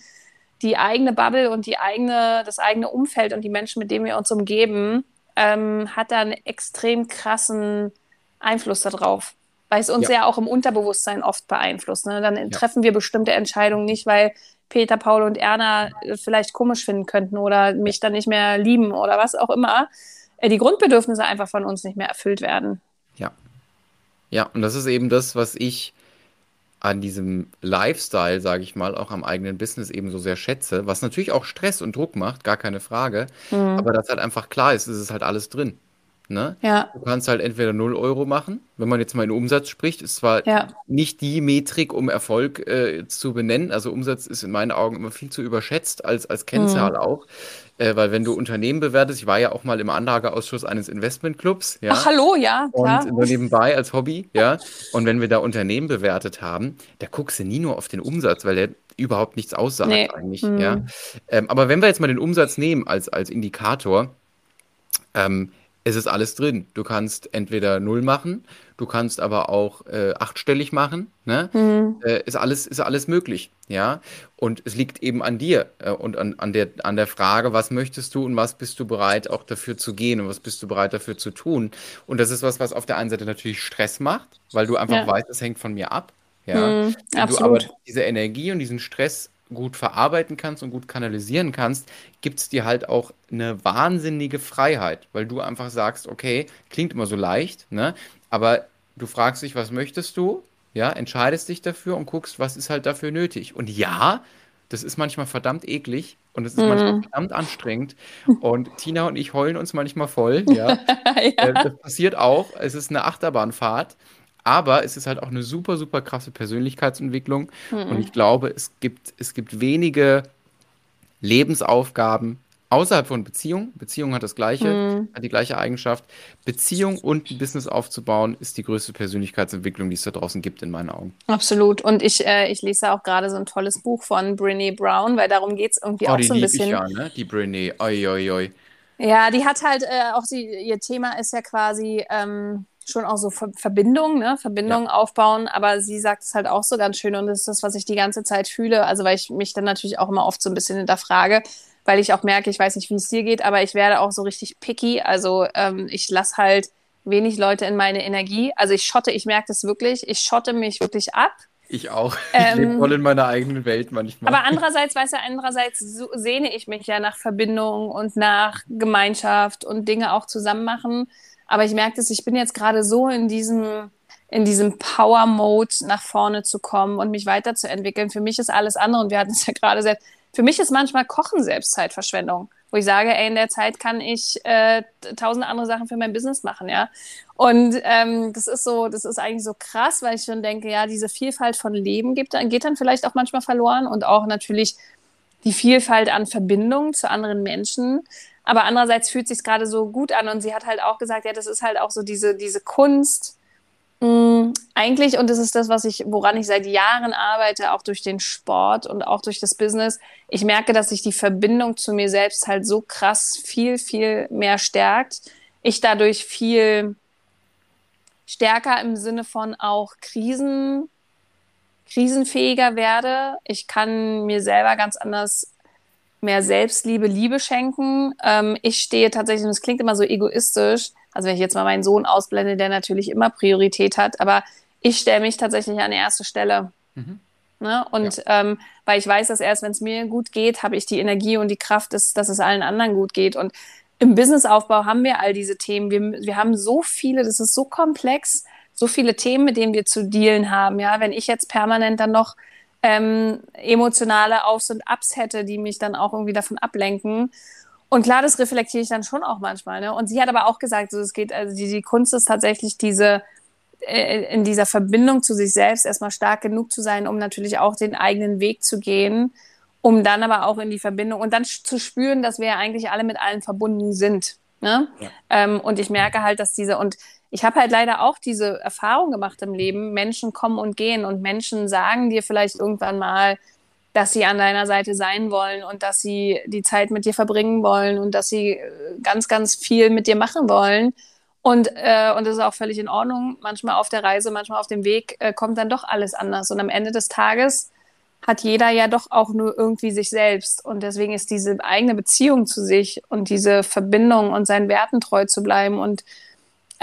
Die eigene Bubble und die eigene, das eigene Umfeld und die Menschen, mit denen wir uns umgeben, ähm, hat da einen extrem krassen Einfluss darauf weil es uns ja. ja, auch im Unterbewusstsein oft beeinflusst. Ne? Dann ja. treffen wir bestimmte Entscheidungen nicht, weil Peter, Paul und Erna vielleicht komisch finden könnten oder mich dann nicht mehr lieben oder was auch immer. Äh, die Grundbedürfnisse einfach von uns nicht mehr erfüllt werden. Ja. Ja, und das ist eben das, was ich an diesem Lifestyle, sage ich mal, auch am eigenen Business eben so sehr schätze, was natürlich auch Stress und Druck macht, gar keine Frage, mhm. aber das halt einfach klar ist, ist es halt alles drin. Ne? Ja. Du kannst halt entweder 0 Euro machen, wenn man jetzt mal in Umsatz spricht, ist zwar ja. nicht die Metrik, um Erfolg äh, zu benennen. Also Umsatz ist in meinen Augen immer viel zu überschätzt als, als Kennzahl mhm. auch. Äh, weil wenn du Unternehmen bewertest, ich war ja auch mal im Anlageausschuss eines Investmentclubs, ja. Ach, hallo, ja. Und nur nebenbei als Hobby, ja. Und wenn wir da Unternehmen bewertet haben, da guckst du nie nur auf den Umsatz, weil der überhaupt nichts aussagt nee. eigentlich, mhm. ja. Ähm, aber wenn wir jetzt mal den Umsatz nehmen als, als Indikator, ähm, es ist alles drin. Du kannst entweder null machen, du kannst aber auch äh, achtstellig machen. Ne? Mhm. Äh, ist, alles, ist alles möglich. Ja? Und es liegt eben an dir äh, und an, an, der, an der Frage, was möchtest du und was bist du bereit auch dafür zu gehen und was bist du bereit dafür zu tun. Und das ist was, was auf der einen Seite natürlich Stress macht, weil du einfach ja. weißt, es hängt von mir ab. Ja? Mhm, Wenn du aber diese Energie und diesen Stress gut verarbeiten kannst und gut kanalisieren kannst, gibt es dir halt auch eine wahnsinnige Freiheit, weil du einfach sagst, okay, klingt immer so leicht, ne? Aber du fragst dich, was möchtest du? Ja, entscheidest dich dafür und guckst, was ist halt dafür nötig. Und ja, das ist manchmal verdammt eklig und es ist mhm. manchmal verdammt anstrengend. Und Tina und ich heulen uns manchmal voll. Ja. ja. Äh, das passiert auch. Es ist eine Achterbahnfahrt. Aber es ist halt auch eine super, super krasse Persönlichkeitsentwicklung. Mhm. Und ich glaube, es gibt, es gibt wenige Lebensaufgaben außerhalb von Beziehung. Beziehung hat das gleiche, mhm. hat die gleiche Eigenschaft. Beziehung und ein Business aufzubauen, ist die größte Persönlichkeitsentwicklung, die es da draußen gibt, in meinen Augen. Absolut. Und ich, äh, ich lese auch gerade so ein tolles Buch von Brene Brown, weil darum geht es irgendwie oh, auch so ein bisschen. Ich ja, ne? Die Brene, oi, oi, oi. Ja, die hat halt äh, auch sie, ihr Thema ist ja quasi ähm, schon auch so Ver Verbindungen, ne? Verbindungen ja. aufbauen, aber sie sagt es halt auch so ganz schön und das ist das, was ich die ganze Zeit fühle. Also weil ich mich dann natürlich auch immer oft so ein bisschen hinterfrage, weil ich auch merke, ich weiß nicht, wie es dir geht, aber ich werde auch so richtig picky. Also ähm, ich lasse halt wenig Leute in meine Energie. Also ich schotte, ich merke das wirklich, ich schotte mich wirklich ab. Ich auch. Ähm, ich lebe voll in meiner eigenen Welt manchmal. Aber andererseits, weißt du, andererseits so, sehne ich mich ja nach Verbindung und nach Gemeinschaft und Dinge auch zusammen machen. Aber ich merke dass ich bin jetzt gerade so in diesem, in diesem Power-Mode nach vorne zu kommen und mich weiterzuentwickeln. Für mich ist alles andere, und wir hatten es ja gerade selbst, für mich ist manchmal Kochen Selbstzeitverschwendung. wo ich sage, ey, in der Zeit kann ich äh, tausend andere Sachen für mein Business machen, ja. Und ähm, das ist so, das ist eigentlich so krass, weil ich schon denke, ja, diese Vielfalt von Leben gibt, geht dann vielleicht auch manchmal verloren und auch natürlich die Vielfalt an Verbindungen zu anderen Menschen. Aber andererseits fühlt sich gerade so gut an und sie hat halt auch gesagt, ja, das ist halt auch so diese, diese Kunst, Mm, eigentlich, und das ist das, was ich, woran ich seit Jahren arbeite, auch durch den Sport und auch durch das Business. Ich merke, dass sich die Verbindung zu mir selbst halt so krass viel, viel mehr stärkt. Ich dadurch viel stärker im Sinne von auch Krisen, krisenfähiger werde. Ich kann mir selber ganz anders mehr Selbstliebe, Liebe schenken. Ähm, ich stehe tatsächlich, und es klingt immer so egoistisch, also wenn ich jetzt mal meinen Sohn ausblende, der natürlich immer Priorität hat, aber ich stelle mich tatsächlich an die erste Stelle. Mhm. Ne? Und ja. ähm, weil ich weiß, dass erst wenn es mir gut geht, habe ich die Energie und die Kraft, dass, dass es allen anderen gut geht. Und im Businessaufbau haben wir all diese Themen. Wir, wir haben so viele, das ist so komplex, so viele Themen, mit denen wir zu dealen haben. Ja, wenn ich jetzt permanent dann noch ähm, emotionale Aufs und Abs hätte, die mich dann auch irgendwie davon ablenken. Und klar, das reflektiere ich dann schon auch manchmal. Ne? Und sie hat aber auch gesagt, so, es geht, also die, die Kunst ist tatsächlich diese, äh, in dieser Verbindung zu sich selbst erstmal stark genug zu sein, um natürlich auch den eigenen Weg zu gehen, um dann aber auch in die Verbindung und dann zu spüren, dass wir ja eigentlich alle mit allen verbunden sind. Ne? Ja. Ähm, und ich merke halt, dass diese, und ich habe halt leider auch diese Erfahrung gemacht im Leben, Menschen kommen und gehen und Menschen sagen dir vielleicht irgendwann mal, dass sie an deiner Seite sein wollen und dass sie die Zeit mit dir verbringen wollen und dass sie äh, ganz, ganz viel mit dir machen wollen. Und, äh, und das ist auch völlig in Ordnung. Manchmal auf der Reise, manchmal auf dem Weg äh, kommt dann doch alles anders. Und am Ende des Tages hat jeder ja doch auch nur irgendwie sich selbst. Und deswegen ist diese eigene Beziehung zu sich und diese Verbindung und seinen Werten treu zu bleiben und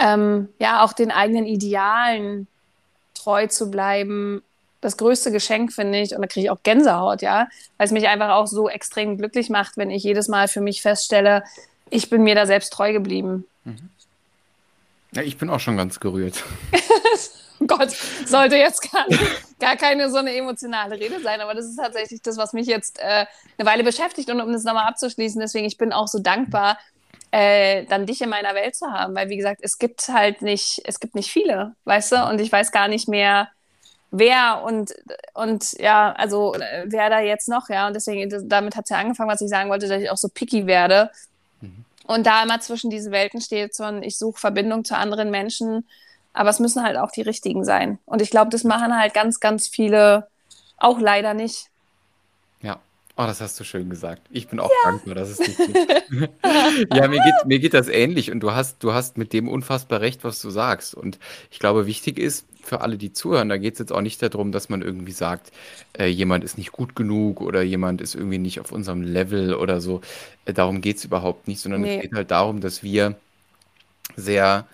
ähm, ja auch den eigenen Idealen treu zu bleiben, das größte Geschenk, finde ich, und da kriege ich auch Gänsehaut, ja, weil es mich einfach auch so extrem glücklich macht, wenn ich jedes Mal für mich feststelle, ich bin mir da selbst treu geblieben. Mhm. Ja, ich bin auch schon ganz gerührt. Gott, sollte jetzt gar, gar, keine so eine emotionale Rede sein, aber das ist tatsächlich das, was mich jetzt äh, eine Weile beschäftigt. Und um das nochmal abzuschließen, deswegen, ich bin auch so dankbar, äh, dann dich in meiner Welt zu haben, weil wie gesagt, es gibt halt nicht, es gibt nicht viele, weißt du, und ich weiß gar nicht mehr, wer und, und ja, also wer da jetzt noch, ja, und deswegen, damit hat es ja angefangen, was ich sagen wollte, dass ich auch so picky werde. Mhm. und da immer zwischen diesen Welten steht, sondern ich suche Verbindung zu anderen Menschen, aber es müssen halt auch die richtigen sein. Und ich glaube, das machen halt ganz, ganz viele auch leider nicht. Oh, das hast du schön gesagt. Ich bin auch ja. dankbar, dass es dich gibt. ja, mir geht, mir geht das ähnlich und du hast, du hast mit dem unfassbar recht, was du sagst. Und ich glaube, wichtig ist für alle, die zuhören, da geht es jetzt auch nicht darum, dass man irgendwie sagt, äh, jemand ist nicht gut genug oder jemand ist irgendwie nicht auf unserem Level oder so. Äh, darum geht es überhaupt nicht, sondern nee. es geht halt darum, dass wir sehr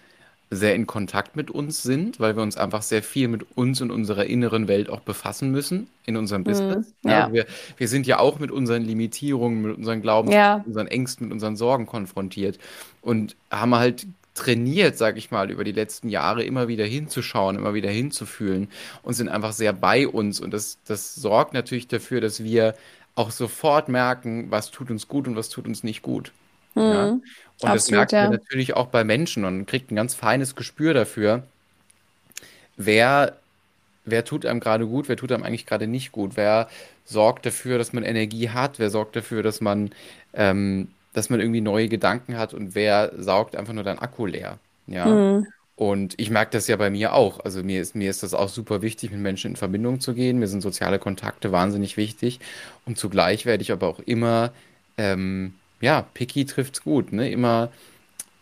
sehr in Kontakt mit uns sind, weil wir uns einfach sehr viel mit uns und unserer inneren Welt auch befassen müssen in unserem mhm, Business. Ja. Ja, wir, wir sind ja auch mit unseren Limitierungen, mit unseren Glauben, ja. mit unseren Ängsten, mit unseren Sorgen konfrontiert und haben halt trainiert, sag ich mal, über die letzten Jahre immer wieder hinzuschauen, immer wieder hinzufühlen und sind einfach sehr bei uns. Und das, das sorgt natürlich dafür, dass wir auch sofort merken, was tut uns gut und was tut uns nicht gut. Mhm. Ja? Und Absolut, das merkt man natürlich auch bei Menschen und kriegt ein ganz feines Gespür dafür, wer, wer tut einem gerade gut, wer tut einem eigentlich gerade nicht gut, wer sorgt dafür, dass man Energie hat, wer sorgt dafür, dass man, ähm, dass man irgendwie neue Gedanken hat und wer saugt einfach nur dein Akku leer. Ja. Mhm. Und ich merke das ja bei mir auch. Also mir ist, mir ist das auch super wichtig, mit Menschen in Verbindung zu gehen. Mir sind soziale Kontakte wahnsinnig wichtig. Und zugleich werde ich aber auch immer ähm, ja, Picky trifft's gut, ne? Immer,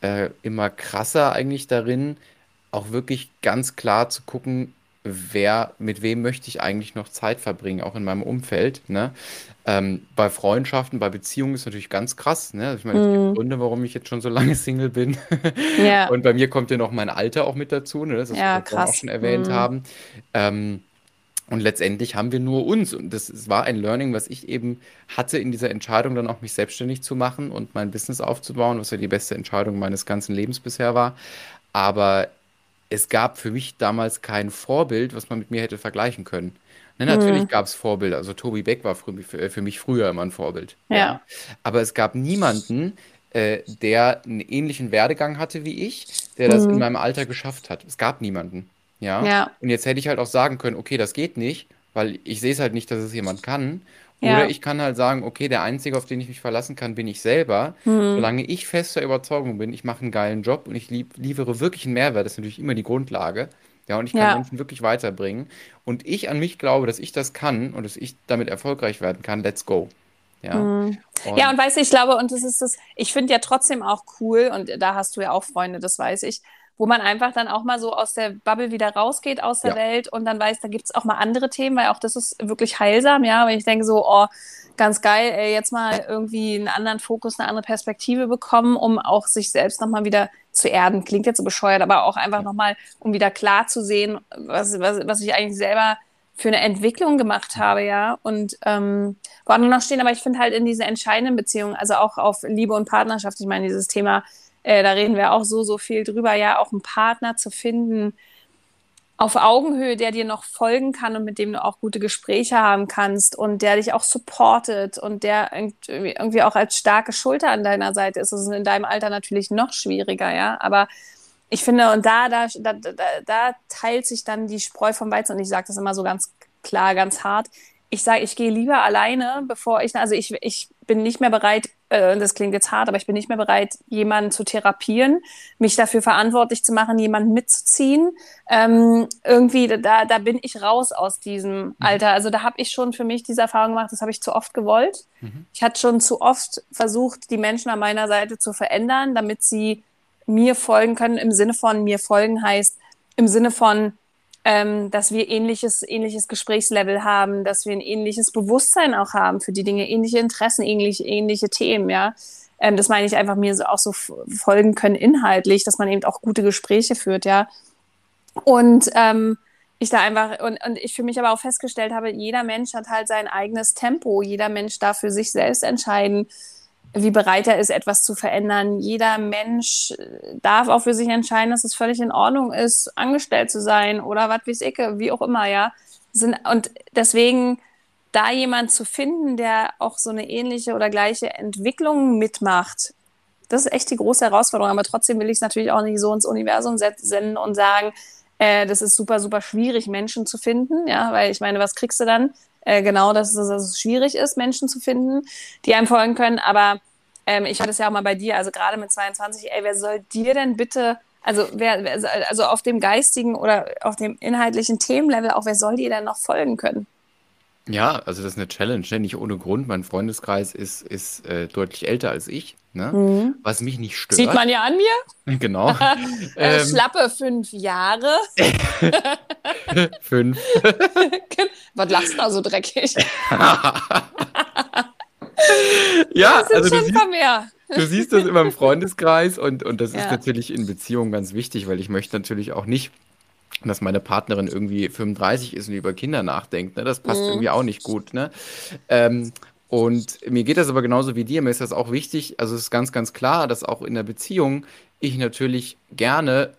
äh, immer krasser eigentlich darin, auch wirklich ganz klar zu gucken, wer, mit wem möchte ich eigentlich noch Zeit verbringen, auch in meinem Umfeld. Ne? Ähm, bei Freundschaften, bei Beziehungen ist natürlich ganz krass. Ne? Ich meine, es gibt mhm. Gründe, warum ich jetzt schon so lange Single bin. Ja. Und bei mir kommt ja noch mein Alter auch mit dazu, ne? das ist, ja, was wir auch schon erwähnt mhm. haben. Ähm, und letztendlich haben wir nur uns. Und das, das war ein Learning, was ich eben hatte in dieser Entscheidung, dann auch mich selbstständig zu machen und mein Business aufzubauen, was ja die beste Entscheidung meines ganzen Lebens bisher war. Aber es gab für mich damals kein Vorbild, was man mit mir hätte vergleichen können. Ne, natürlich Mhm. gab es Vorbilder. Also Tobi Beck war frü- für, für mich früher immer ein Vorbild. Ja. Aber es gab niemanden, äh, der einen ähnlichen Werdegang hatte wie ich, der das in Mhm. meinem Alter geschafft hat. Es gab niemanden. Ja. Ja. Und jetzt hätte ich halt auch sagen können, okay, das geht nicht, weil ich sehe es halt nicht, dass es jemand kann. Ja. Oder ich kann halt sagen, okay, der Einzige, auf den ich mich verlassen kann, bin ich selber. Mhm. Solange ich fester Überzeugung bin, ich mache einen geilen Job und ich lieb, liefere wirklich einen Mehrwert, das ist natürlich immer die Grundlage. Ja, und ich kann Ja. Menschen wirklich weiterbringen. Und ich an mich glaube, dass ich das kann und dass ich damit erfolgreich werden kann. Let's go. Ja. Mhm. Und, Ja, und weißt du, ich glaube, und das ist das, ich finde ja trotzdem auch cool, und da hast du ja auch Freunde, das weiß ich, wo man einfach dann auch mal so aus der Bubble wieder rausgeht aus der Ja. Welt und dann weiß, da gibt es auch mal andere Themen, weil auch das ist wirklich heilsam, ja, wenn ich denke so, oh, ganz geil, ey, jetzt mal irgendwie einen anderen Fokus, eine andere Perspektive bekommen, um auch sich selbst nochmal wieder zu erden. Klingt jetzt so bescheuert, aber auch einfach nochmal, um wieder klar zu sehen, was, was, was ich eigentlich selber für eine Entwicklung gemacht habe, ja. Und ähm, wo andere noch stehen, aber ich finde halt in diese entscheidenden Beziehungen, also auch auf Liebe und Partnerschaft, ich meine, dieses Thema, äh, da reden wir auch so, so viel drüber, ja, auch einen Partner zu finden auf Augenhöhe, der dir noch folgen kann und mit dem du auch gute Gespräche haben kannst und der dich auch supportet und der irgendwie auch als starke Schulter an deiner Seite ist. Das ist in deinem Alter natürlich noch schwieriger, ja. Aber ich finde, und da, da, da, da teilt sich dann die Spreu vom Weizen. Und ich sage das immer so ganz klar, ganz hart. Ich sage, ich gehe lieber alleine, bevor ich, also ich, ich bin nicht mehr bereit, äh, das klingt jetzt hart, aber ich bin nicht mehr bereit, jemanden zu therapieren, mich dafür verantwortlich zu machen, jemanden mitzuziehen. Ähm, irgendwie, da, da bin ich raus aus diesem Alter. Also da habe ich schon für mich diese Erfahrung gemacht, das habe ich zu oft gewollt. Mhm. Ich hatte schon zu oft versucht, die Menschen an meiner Seite zu verändern, damit sie mir folgen können. Im Sinne von mir folgen heißt, im Sinne von, ähm, dass wir ähnliches, ähnliches Gesprächslevel haben, dass wir ein ähnliches Bewusstsein auch haben für die Dinge, ähnliche Interessen, ähnliche, ähnliche Themen, ja. Ähm, das meine ich einfach mir so auch so folgen können inhaltlich, dass man eben auch gute Gespräche führt, ja. Und ähm, ich da einfach, und, und ich für mich aber auch festgestellt habe, jeder Mensch hat halt sein eigenes Tempo, jeder Mensch darf für sich selbst entscheiden, wie bereit er ist, etwas zu verändern. Jeder Mensch äh, darf auch für sich entscheiden, dass es völlig in Ordnung ist, angestellt zu sein oder was weiß ich, wie auch immer, ja. Und deswegen da jemand zu finden, der auch so eine ähnliche oder gleiche Entwicklung mitmacht, das ist echt die große Herausforderung. Aber trotzdem will ich es natürlich auch nicht so ins Universum senden und sagen, äh, das ist super, super schwierig, Menschen zu finden, ja, weil ich meine, was kriegst du dann? Äh, genau, dass es, dass es schwierig ist, Menschen zu finden, die einem folgen können. Aber ähm, ich hatte es ja auch mal bei dir, also gerade mit 22, ey, wer soll dir denn bitte, also wer, wer also auf dem geistigen oder auf dem inhaltlichen Themenlevel, auch wer soll dir denn noch folgen können? Ja, also das ist eine Challenge, ne? nicht ohne Grund. Mein Freundeskreis ist, ist äh, deutlich älter als ich, ne? was mich nicht stört. Sieht man ja an mir. Genau. Äh, ähm, schlappe fünf Jahre. fünf. Was lachst du da so dreckig? ja, Das sind also du schon ein siehst, paar mehr. du siehst das immer im Freundeskreis und, und das ist Ja. natürlich in Beziehungen ganz wichtig, weil ich möchte natürlich auch nicht, dass meine Partnerin irgendwie 35 ist und über Kinder nachdenkt. Ne? Das passt Mhm. irgendwie auch nicht gut. Ne? Ähm, und mir geht das aber genauso wie dir. Mir ist das auch wichtig. Also es ist ganz, ganz klar, dass auch in der Beziehung ich natürlich gerne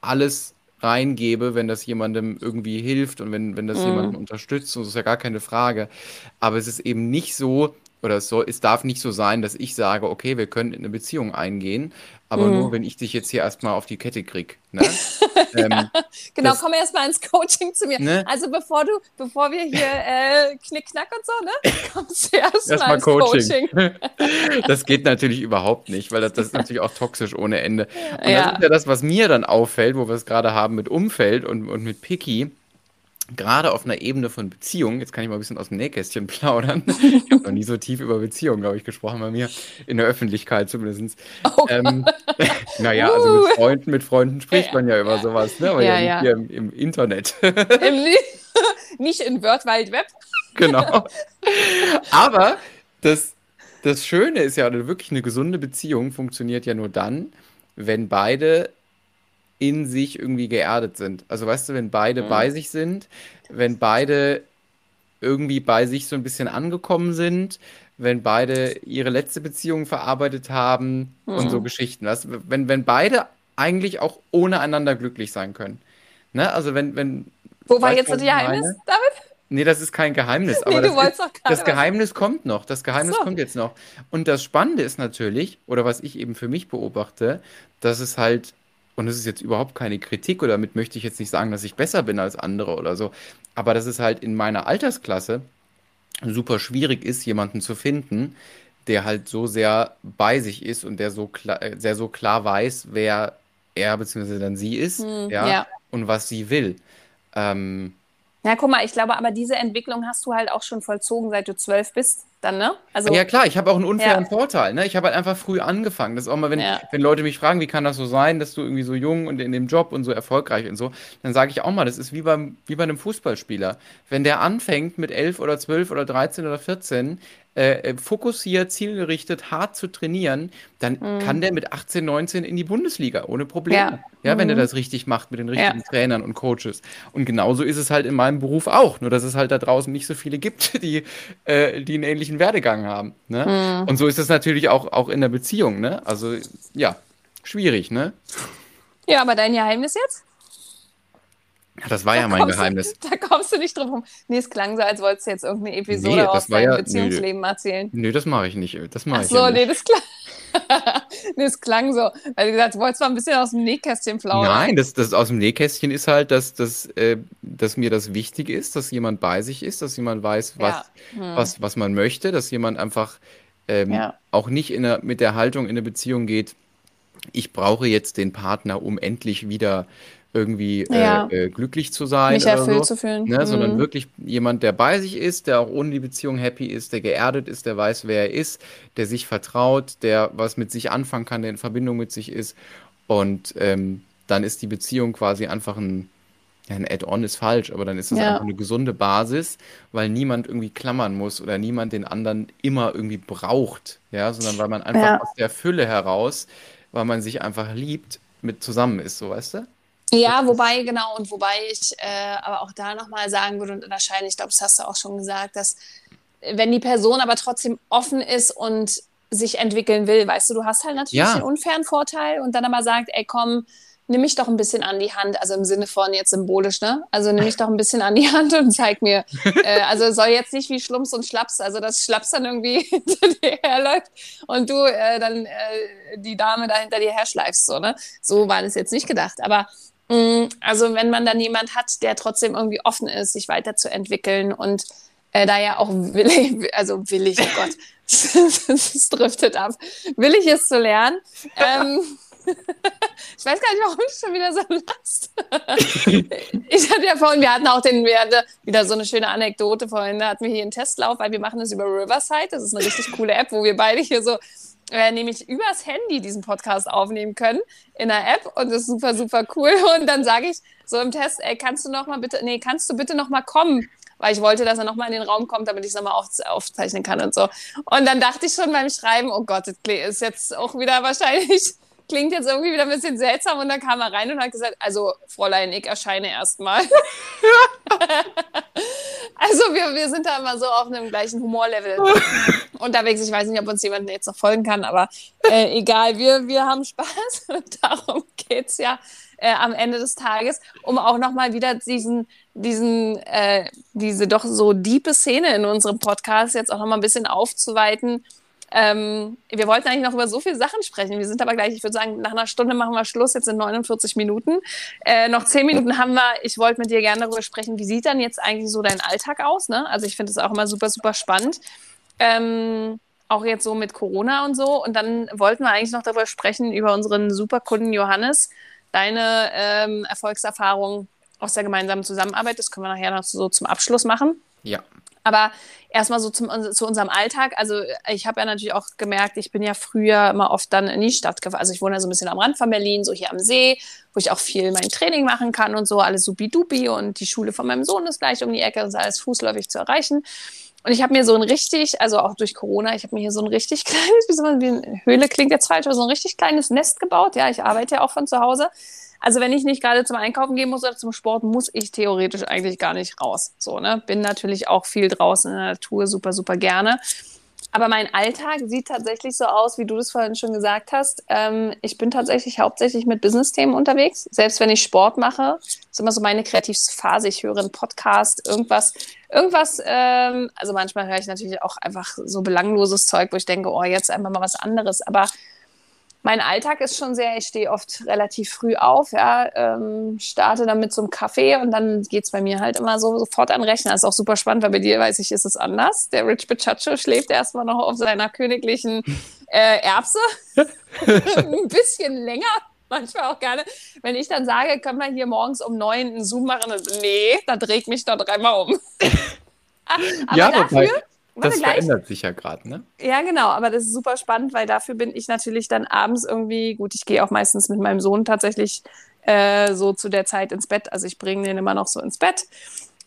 alles reingebe, wenn das jemandem irgendwie hilft und wenn, wenn das Mhm. jemanden unterstützt. Und das ist ja gar keine Frage. Aber es ist eben nicht so, oder es, soll, es darf nicht so sein, dass ich sage, okay, wir können in eine Beziehung eingehen, aber Mhm. nur, wenn ich dich jetzt hier erstmal auf die Kette krieg. Ne? ähm, Genau, Das- komm erst mal ins Coaching zu mir. Ne? Also bevor du, bevor wir hier äh, Knickknack und so, ne? Kommst du erst mal Erstmal ins Coaching. Coaching. das geht natürlich überhaupt nicht, weil das, das ist natürlich auch toxisch ohne Ende. Und Ja. das ist ja das, was mir dann auffällt, wo wir es gerade haben mit Umfeld und, und mit Picky. Gerade auf einer Ebene von Beziehung, jetzt kann ich mal ein bisschen aus dem Nähkästchen plaudern. Ich habe noch nie so tief über Beziehungen, glaube ich, gesprochen bei mir, in der Öffentlichkeit zumindest. Oh Ähm, naja, also Uh. mit Freunden, mit Freunden spricht man ja über sowas, ne? aber ja, Ja, ja. hier im, im Internet. Im, nicht in World Wide Web. genau. Aber das, das Schöne ist ja, wirklich eine gesunde Beziehung funktioniert ja nur dann, wenn beide in sich irgendwie geerdet sind. Also weißt du, wenn beide Mhm. bei sich sind, wenn beide irgendwie bei sich so ein bisschen angekommen sind, wenn beide ihre letzte Beziehung verarbeitet haben und so Mhm. Geschichten. Weißt? du, Wenn, wenn beide eigentlich auch ohne einander glücklich sein können. Ne? Also wenn, wenn. Wo war jetzt das Geheimnis, meine? David? Nee, das ist kein Geheimnis. Aber nee, das, ist, das Geheimnis kommt noch. Das Geheimnis so. kommt jetzt noch. Und das Spannende ist natürlich, oder was ich eben für mich beobachte, dass es halt, und das ist jetzt überhaupt keine Kritik, oder damit möchte ich jetzt nicht sagen, dass ich besser bin als andere oder so, aber dass es halt in meiner Altersklasse super schwierig ist, jemanden zu finden, der halt so sehr bei sich ist und der so klar, äh, sehr so klar weiß, wer er bzw. dann sie ist, hm, ja, ja, und was sie will. Ähm, ja, guck mal, ich glaube, aber diese Entwicklung hast du halt auch schon vollzogen, seit du zwölf bist dann, ne? Also, ja, klar, ich habe auch einen unfairen ja. Vorteil. Ne? Ich habe halt einfach früh angefangen. Das ist auch mal, wenn, ja. wenn Leute mich fragen, wie kann das so sein, dass du irgendwie so jung und in dem Job und so erfolgreich und so, dann sage ich auch mal, das ist wie, beim, wie bei einem Fußballspieler. Wenn der anfängt mit elf oder zwölf oder dreizehn oder vierzehn, äh, äh, fokussiert, zielgerichtet, hart zu trainieren, dann mhm. kann der mit 18, 19 in die Bundesliga ohne Probleme. Ja, ja wenn mhm. er das richtig macht mit den richtigen ja. Trainern und Coaches. Und genauso ist es halt in meinem Beruf auch, nur dass es halt da draußen nicht so viele gibt, die, äh, die einen ähnlichen Werdegang haben. Ne? Mhm. Und so ist es natürlich auch, auch in der Beziehung. Ne? Also ja, schwierig, ne? Ja, aber dein Geheimnis jetzt? Das war da ja mein Geheimnis. Du, da kommst du nicht drum rum. Nee, es klang so, als wolltest du jetzt irgendeine Episode nee, aus deinem ja, Beziehungsleben nö, erzählen. Nee, das mache ich nicht. Das mache ich so, ja nee, das klang. nee, das klang so. Weil du gesagt du wolltest mal ein bisschen aus dem Nähkästchen plaudern. Nein, das, das aus dem Nähkästchen ist halt, dass, dass, äh, dass mir das wichtig ist, dass jemand bei sich ist, dass jemand weiß, was, ja. hm. was, was man möchte, dass jemand einfach ähm, ja. auch nicht in der, mit der Haltung in eine Beziehung geht, ich brauche jetzt den Partner, um endlich wieder irgendwie äh, ja. äh, glücklich zu sein. Mich erfüllt so, zu fühlen. Ne? Mhm. Sondern wirklich jemand, der bei sich ist, der auch ohne die Beziehung happy ist, der geerdet ist, der weiß, wer er ist, der sich vertraut, der was mit sich anfangen kann, der in Verbindung mit sich ist. Und ähm, dann ist die Beziehung quasi einfach ein, ja, ein Add-on ist falsch, aber dann ist es ja. einfach eine gesunde Basis, weil niemand irgendwie klammern muss oder niemand den anderen immer irgendwie braucht, ja, sondern weil man einfach aus der Fülle heraus, weil man sich einfach liebt, mit zusammen ist, so weißt du? Ja, wobei, genau, und wobei ich äh, aber auch da nochmal sagen würde und unterscheiden, ich glaube, das hast du auch schon gesagt, dass wenn die Person aber trotzdem offen ist und sich entwickeln will, weißt du, du hast halt natürlich ja. einen unfairen Vorteil und dann aber sagt, ey, komm, nimm mich doch ein bisschen an die Hand, also im Sinne von jetzt symbolisch, ne? Also nimm mich doch ein bisschen an die Hand und zeig mir. äh, also soll jetzt nicht wie Schlumps und Schlaps, also dass Schlaps dann irgendwie hinter dir herläuft und du äh, dann äh, die Dame da hinter dir herschleifst, so, ne? So war das jetzt nicht gedacht, aber also wenn man dann jemand hat, der trotzdem irgendwie offen ist, sich weiterzuentwickeln und äh, da ja auch willig, also willig, oh Gott, es driftet ab, willig ist zu lernen. Ähm, ich weiß gar nicht, warum du schon wieder so lachst. ich hatte ja vorhin, wir hatten auch den, wir hatten wieder so eine schöne Anekdote vorhin, da hatten wir hier einen Testlauf, weil wir machen das über Riverside, das ist eine richtig coole App, wo wir beide hier so äh, nämlich übers Handy diesen Podcast aufnehmen können in der App und das ist super, super cool. Und dann sage ich so im Test, ey, kannst du noch mal bitte, nee, kannst du bitte noch mal kommen? Weil ich wollte, dass er noch mal in den Raum kommt, damit ich es noch mal auf, aufzeichnen kann und so. Und dann dachte ich schon beim Schreiben, oh Gott, das ist jetzt auch wieder wahrscheinlich klingt jetzt irgendwie wieder ein bisschen seltsam. Und dann kam er rein und hat gesagt, also Fräulein, ich erscheine erstmal. also wir, wir sind da immer so auf einem gleichen Humorlevel unterwegs. Ich weiß nicht, ob uns jemand jetzt noch folgen kann, aber äh, egal, wir, wir haben Spaß und darum geht es ja äh, am Ende des Tages, um auch nochmal wieder diesen, diesen, äh, diese doch so diepe Szene in unserem Podcast jetzt auch nochmal ein bisschen aufzuweiten ähm, wir wollten eigentlich noch über so viele Sachen sprechen. Wir sind aber gleich, ich würde sagen, nach einer Stunde machen wir Schluss. Jetzt sind 49 Minuten. Äh, noch 10 Minuten haben wir. Ich wollte mit dir gerne darüber sprechen, wie sieht dann jetzt eigentlich so dein Alltag aus? Ne? Also ich finde es auch immer super, super spannend. Ähm, auch jetzt so mit Corona und so. Und dann wollten wir eigentlich noch darüber sprechen, über unseren Superkunden Johannes, deine ähm, Erfolgserfahrung aus der gemeinsamen Zusammenarbeit. Das können wir nachher noch so zum Abschluss machen. Ja. Aber erstmal so zum, zu unserem Alltag. Also ich habe ja natürlich auch gemerkt, ich bin ja früher immer oft dann in die Stadt gefahren. Also ich wohne ja so ein bisschen am Rand von Berlin, so hier am See, wo ich auch viel mein Training machen kann und so, alles supi-dupi. Und die Schule von meinem Sohn ist gleich um die Ecke, das ist alles fußläufig zu erreichen. Und ich habe mir so ein richtig, also auch durch Corona, ich habe mir hier so ein richtig kleines, wie, wie eine Höhle klingt jetzt falsch, aber so ein richtig kleines Nest gebaut. Ja, ich arbeite ja auch von zu Hause. Also wenn ich nicht gerade zum Einkaufen gehen muss oder zum Sport, muss ich theoretisch eigentlich gar nicht raus. So, ne? Bin natürlich auch viel draußen in der Natur, super, super gerne. Aber mein Alltag sieht tatsächlich so aus, wie du das vorhin schon gesagt hast. Ähm, ich bin tatsächlich hauptsächlich mit Business-Themen unterwegs. Selbst wenn ich Sport mache, ist immer so meine kreativste Phase. Ich höre einen Podcast, irgendwas, irgendwas. Ähm, also manchmal höre ich natürlich auch einfach so belangloses Zeug, wo ich denke, oh, jetzt einfach mal was anderes. Aber mein Alltag ist schon sehr, ich stehe oft relativ früh auf, ja, ähm, starte dann mit so einem Kaffee und dann geht es bei mir halt immer so sofort an Rechner. Ist auch super spannend, weil bei dir, weiß ich, ist es anders. Der Rich Pichacho schläft erstmal noch auf seiner königlichen äh, Erbse. Ein bisschen länger, manchmal auch gerne. Wenn ich dann sage, können wir hier morgens um neun einen Zoom machen, dann, nee, da dreht mich doch dreimal um. aber ja, dafür, das verändert sich ja gerade, ne? Ja, genau, aber das ist super spannend, weil dafür bin ich natürlich dann abends irgendwie, gut, ich gehe auch meistens mit meinem Sohn tatsächlich äh, so zu der Zeit ins Bett. Also ich bringe den immer noch so ins Bett.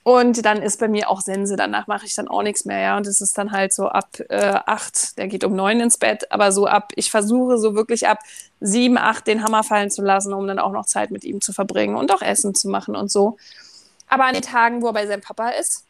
Und dann ist bei mir auch Sense, danach mache ich dann auch nichts mehr, ja. Und es ist dann halt so ab äh, acht, der geht um neun ins Bett, aber so ab, ich versuche so wirklich ab sieben, acht den Hammer fallen zu lassen, um dann auch noch Zeit mit ihm zu verbringen und auch Essen zu machen und so. Aber an den Tagen, wo er bei seinem Papa ist,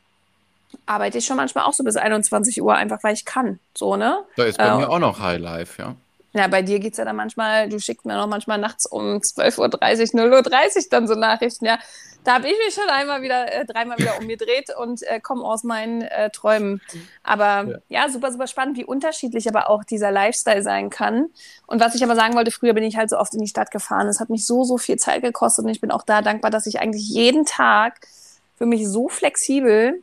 arbeite ich schon manchmal auch so bis 21 Uhr, einfach weil ich kann. So, ne? Da ist bei äh, mir auch noch High Life, ja. Ja, bei dir geht es ja dann manchmal, du schickst mir noch manchmal nachts um 12.30 Uhr, 0.30 Uhr dann so Nachrichten, ja. Da habe ich mich schon einmal wieder, äh, dreimal wieder umgedreht und äh, komme aus meinen äh, Träumen. Aber ja. ja. super, super spannend, wie unterschiedlich aber auch dieser Lifestyle sein kann. Und was ich aber sagen wollte, früher bin ich halt so oft in die Stadt gefahren. Es hat mich so, so viel Zeit gekostet und ich bin auch da dankbar, dass ich eigentlich jeden Tag für mich so flexibel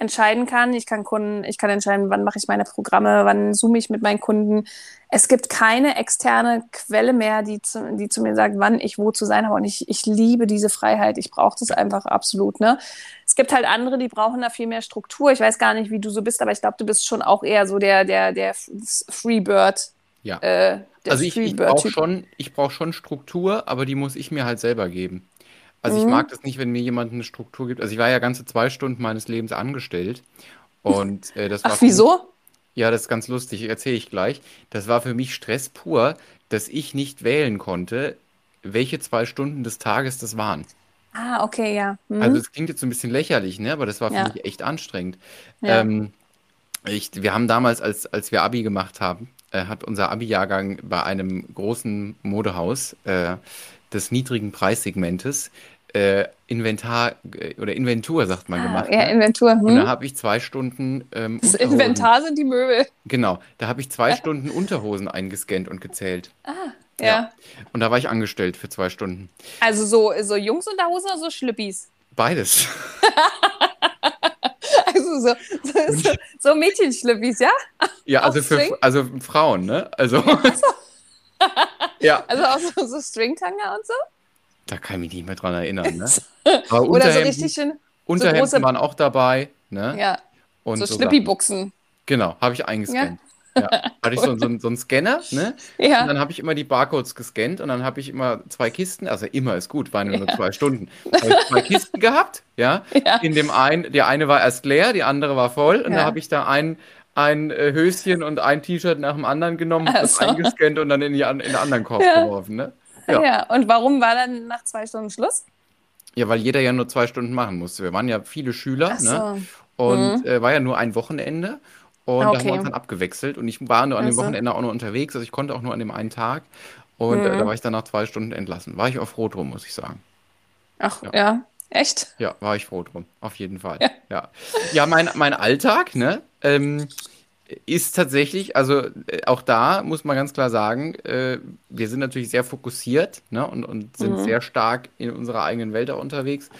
entscheiden kann. Ich kann Kunden, ich kann entscheiden, wann mache ich meine Programme, wann zoome ich mit meinen Kunden. Es gibt keine externe Quelle mehr, die zu, die zu mir sagt, wann ich wo zu sein habe. Und ich, ich liebe diese Freiheit. Ich brauche das einfach absolut. Ne? Es gibt halt andere, die brauchen da viel mehr Struktur. Ich weiß gar nicht, wie du so bist, aber ich glaube, du bist schon auch eher so der, der, der Freebird. Ja. Äh, also ich, ich brauche schon, ich brauch schon Struktur, aber die muss ich mir halt selber geben. Also ich mhm. mag das nicht, wenn mir jemand eine Struktur gibt. Also ich war ja ganze zwei Stunden meines Lebens angestellt. Und äh, das war. Ach, wieso? ja, das ist ganz lustig, erzähle ich gleich. Das war für mich Stress pur, dass ich nicht wählen konnte, welche zwei Stunden des Tages das waren. Ah, okay, ja. Mhm. Also es klingt jetzt so ein bisschen lächerlich, ne? Aber das war für ja. mich echt anstrengend. Ja. Ähm, ich, wir haben damals, als, als wir Abi gemacht haben, äh, hat unser Abi-Jahrgang bei einem großen Modehaus äh, des niedrigen Preissegmentes äh, Inventar äh, oder Inventur, sagt man, ah, gemacht. Ja, ne? Inventur. Hm. Und da habe ich zwei Stunden. Ähm, das Inventar sind die Möbel. Genau, da habe ich zwei Stunden Unterhosen eingescannt und gezählt. Ah, ja. ja. Und da war ich angestellt für zwei Stunden. Also so, so Jungsunterhosen oder so Schlippis? Beides. also so, so, so, so Mädchenschlippis, ja? Ja, also für also Frauen, ne? Also. ja. Also auch so, so Stringtanger und so? Da kann ich mich nicht mehr dran erinnern. Ne? Aber Oder so richtig schön. Unterhemden so waren auch dabei. Ne? Ja. Und so Schlippi-Buchsen. Genau, habe ich eingescannt. Ja. ja. Hatte ich so, so, so einen Scanner, ne? Ja. Und dann habe ich immer die Barcodes gescannt und dann habe ich immer zwei Kisten, also immer ist gut, waren nur, ja. nur zwei Stunden. Habe ich zwei Kisten gehabt, ja? ja. In dem einen, der eine war erst leer, die andere war voll und ja. da habe ich da einen ein äh, Höschen und ein T-Shirt nach dem anderen genommen, also. das eingescannt und dann in, die, in den anderen Korb ja. geworfen. Ne? Ja. ja. Und warum war dann nach zwei Stunden Schluss? Ja, weil jeder ja nur zwei Stunden machen musste. Wir waren ja viele Schüler ne? so. ne? und mhm. äh, war ja nur ein Wochenende. Und okay. da haben wir uns dann abgewechselt. Und ich war nur an dem also. Wochenende auch nur unterwegs. Also ich konnte auch nur an dem einen Tag. Und mhm. äh, da mhm. war ich dann nach zwei Stunden entlassen. War ich auch froh drum, muss ich sagen. Ach, ja. ja. Echt? Ja, war ich froh drum. Auf jeden Fall. Ja, ja. ja mein, mein Alltag, ne? Ähm, ist tatsächlich, also äh, auch da muss man ganz klar sagen, äh, wir sind natürlich sehr fokussiert ne, und, und sind mhm. sehr stark in unserer eigenen Welt auch unterwegs.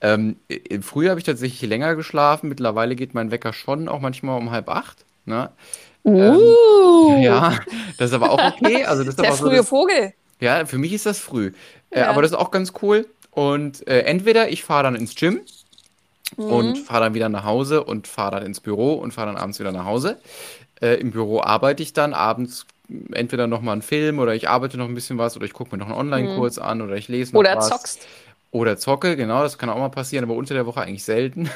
Ähm, früher habe ich tatsächlich länger geschlafen, mittlerweile geht mein Wecker schon auch manchmal um halb acht. Ne? Uh. Ähm, ja, das ist aber auch okay. Also das ist Der frühe so, das, Vogel. Ja, für mich ist das früh. Äh, ja. aber das ist auch ganz cool. Und äh, entweder ich fahre dann ins Gym mhm. und fahre dann wieder nach Hause und fahre dann ins Büro und fahre dann abends wieder nach Hause. Äh, Im Büro arbeite ich dann abends entweder noch mal einen Film oder ich arbeite noch ein bisschen was oder ich gucke mir noch einen Online-Kurs mhm. an oder ich lese noch oder was. Oder zockst. Oder zocke, genau, das kann auch mal passieren, aber unter der Woche eigentlich selten.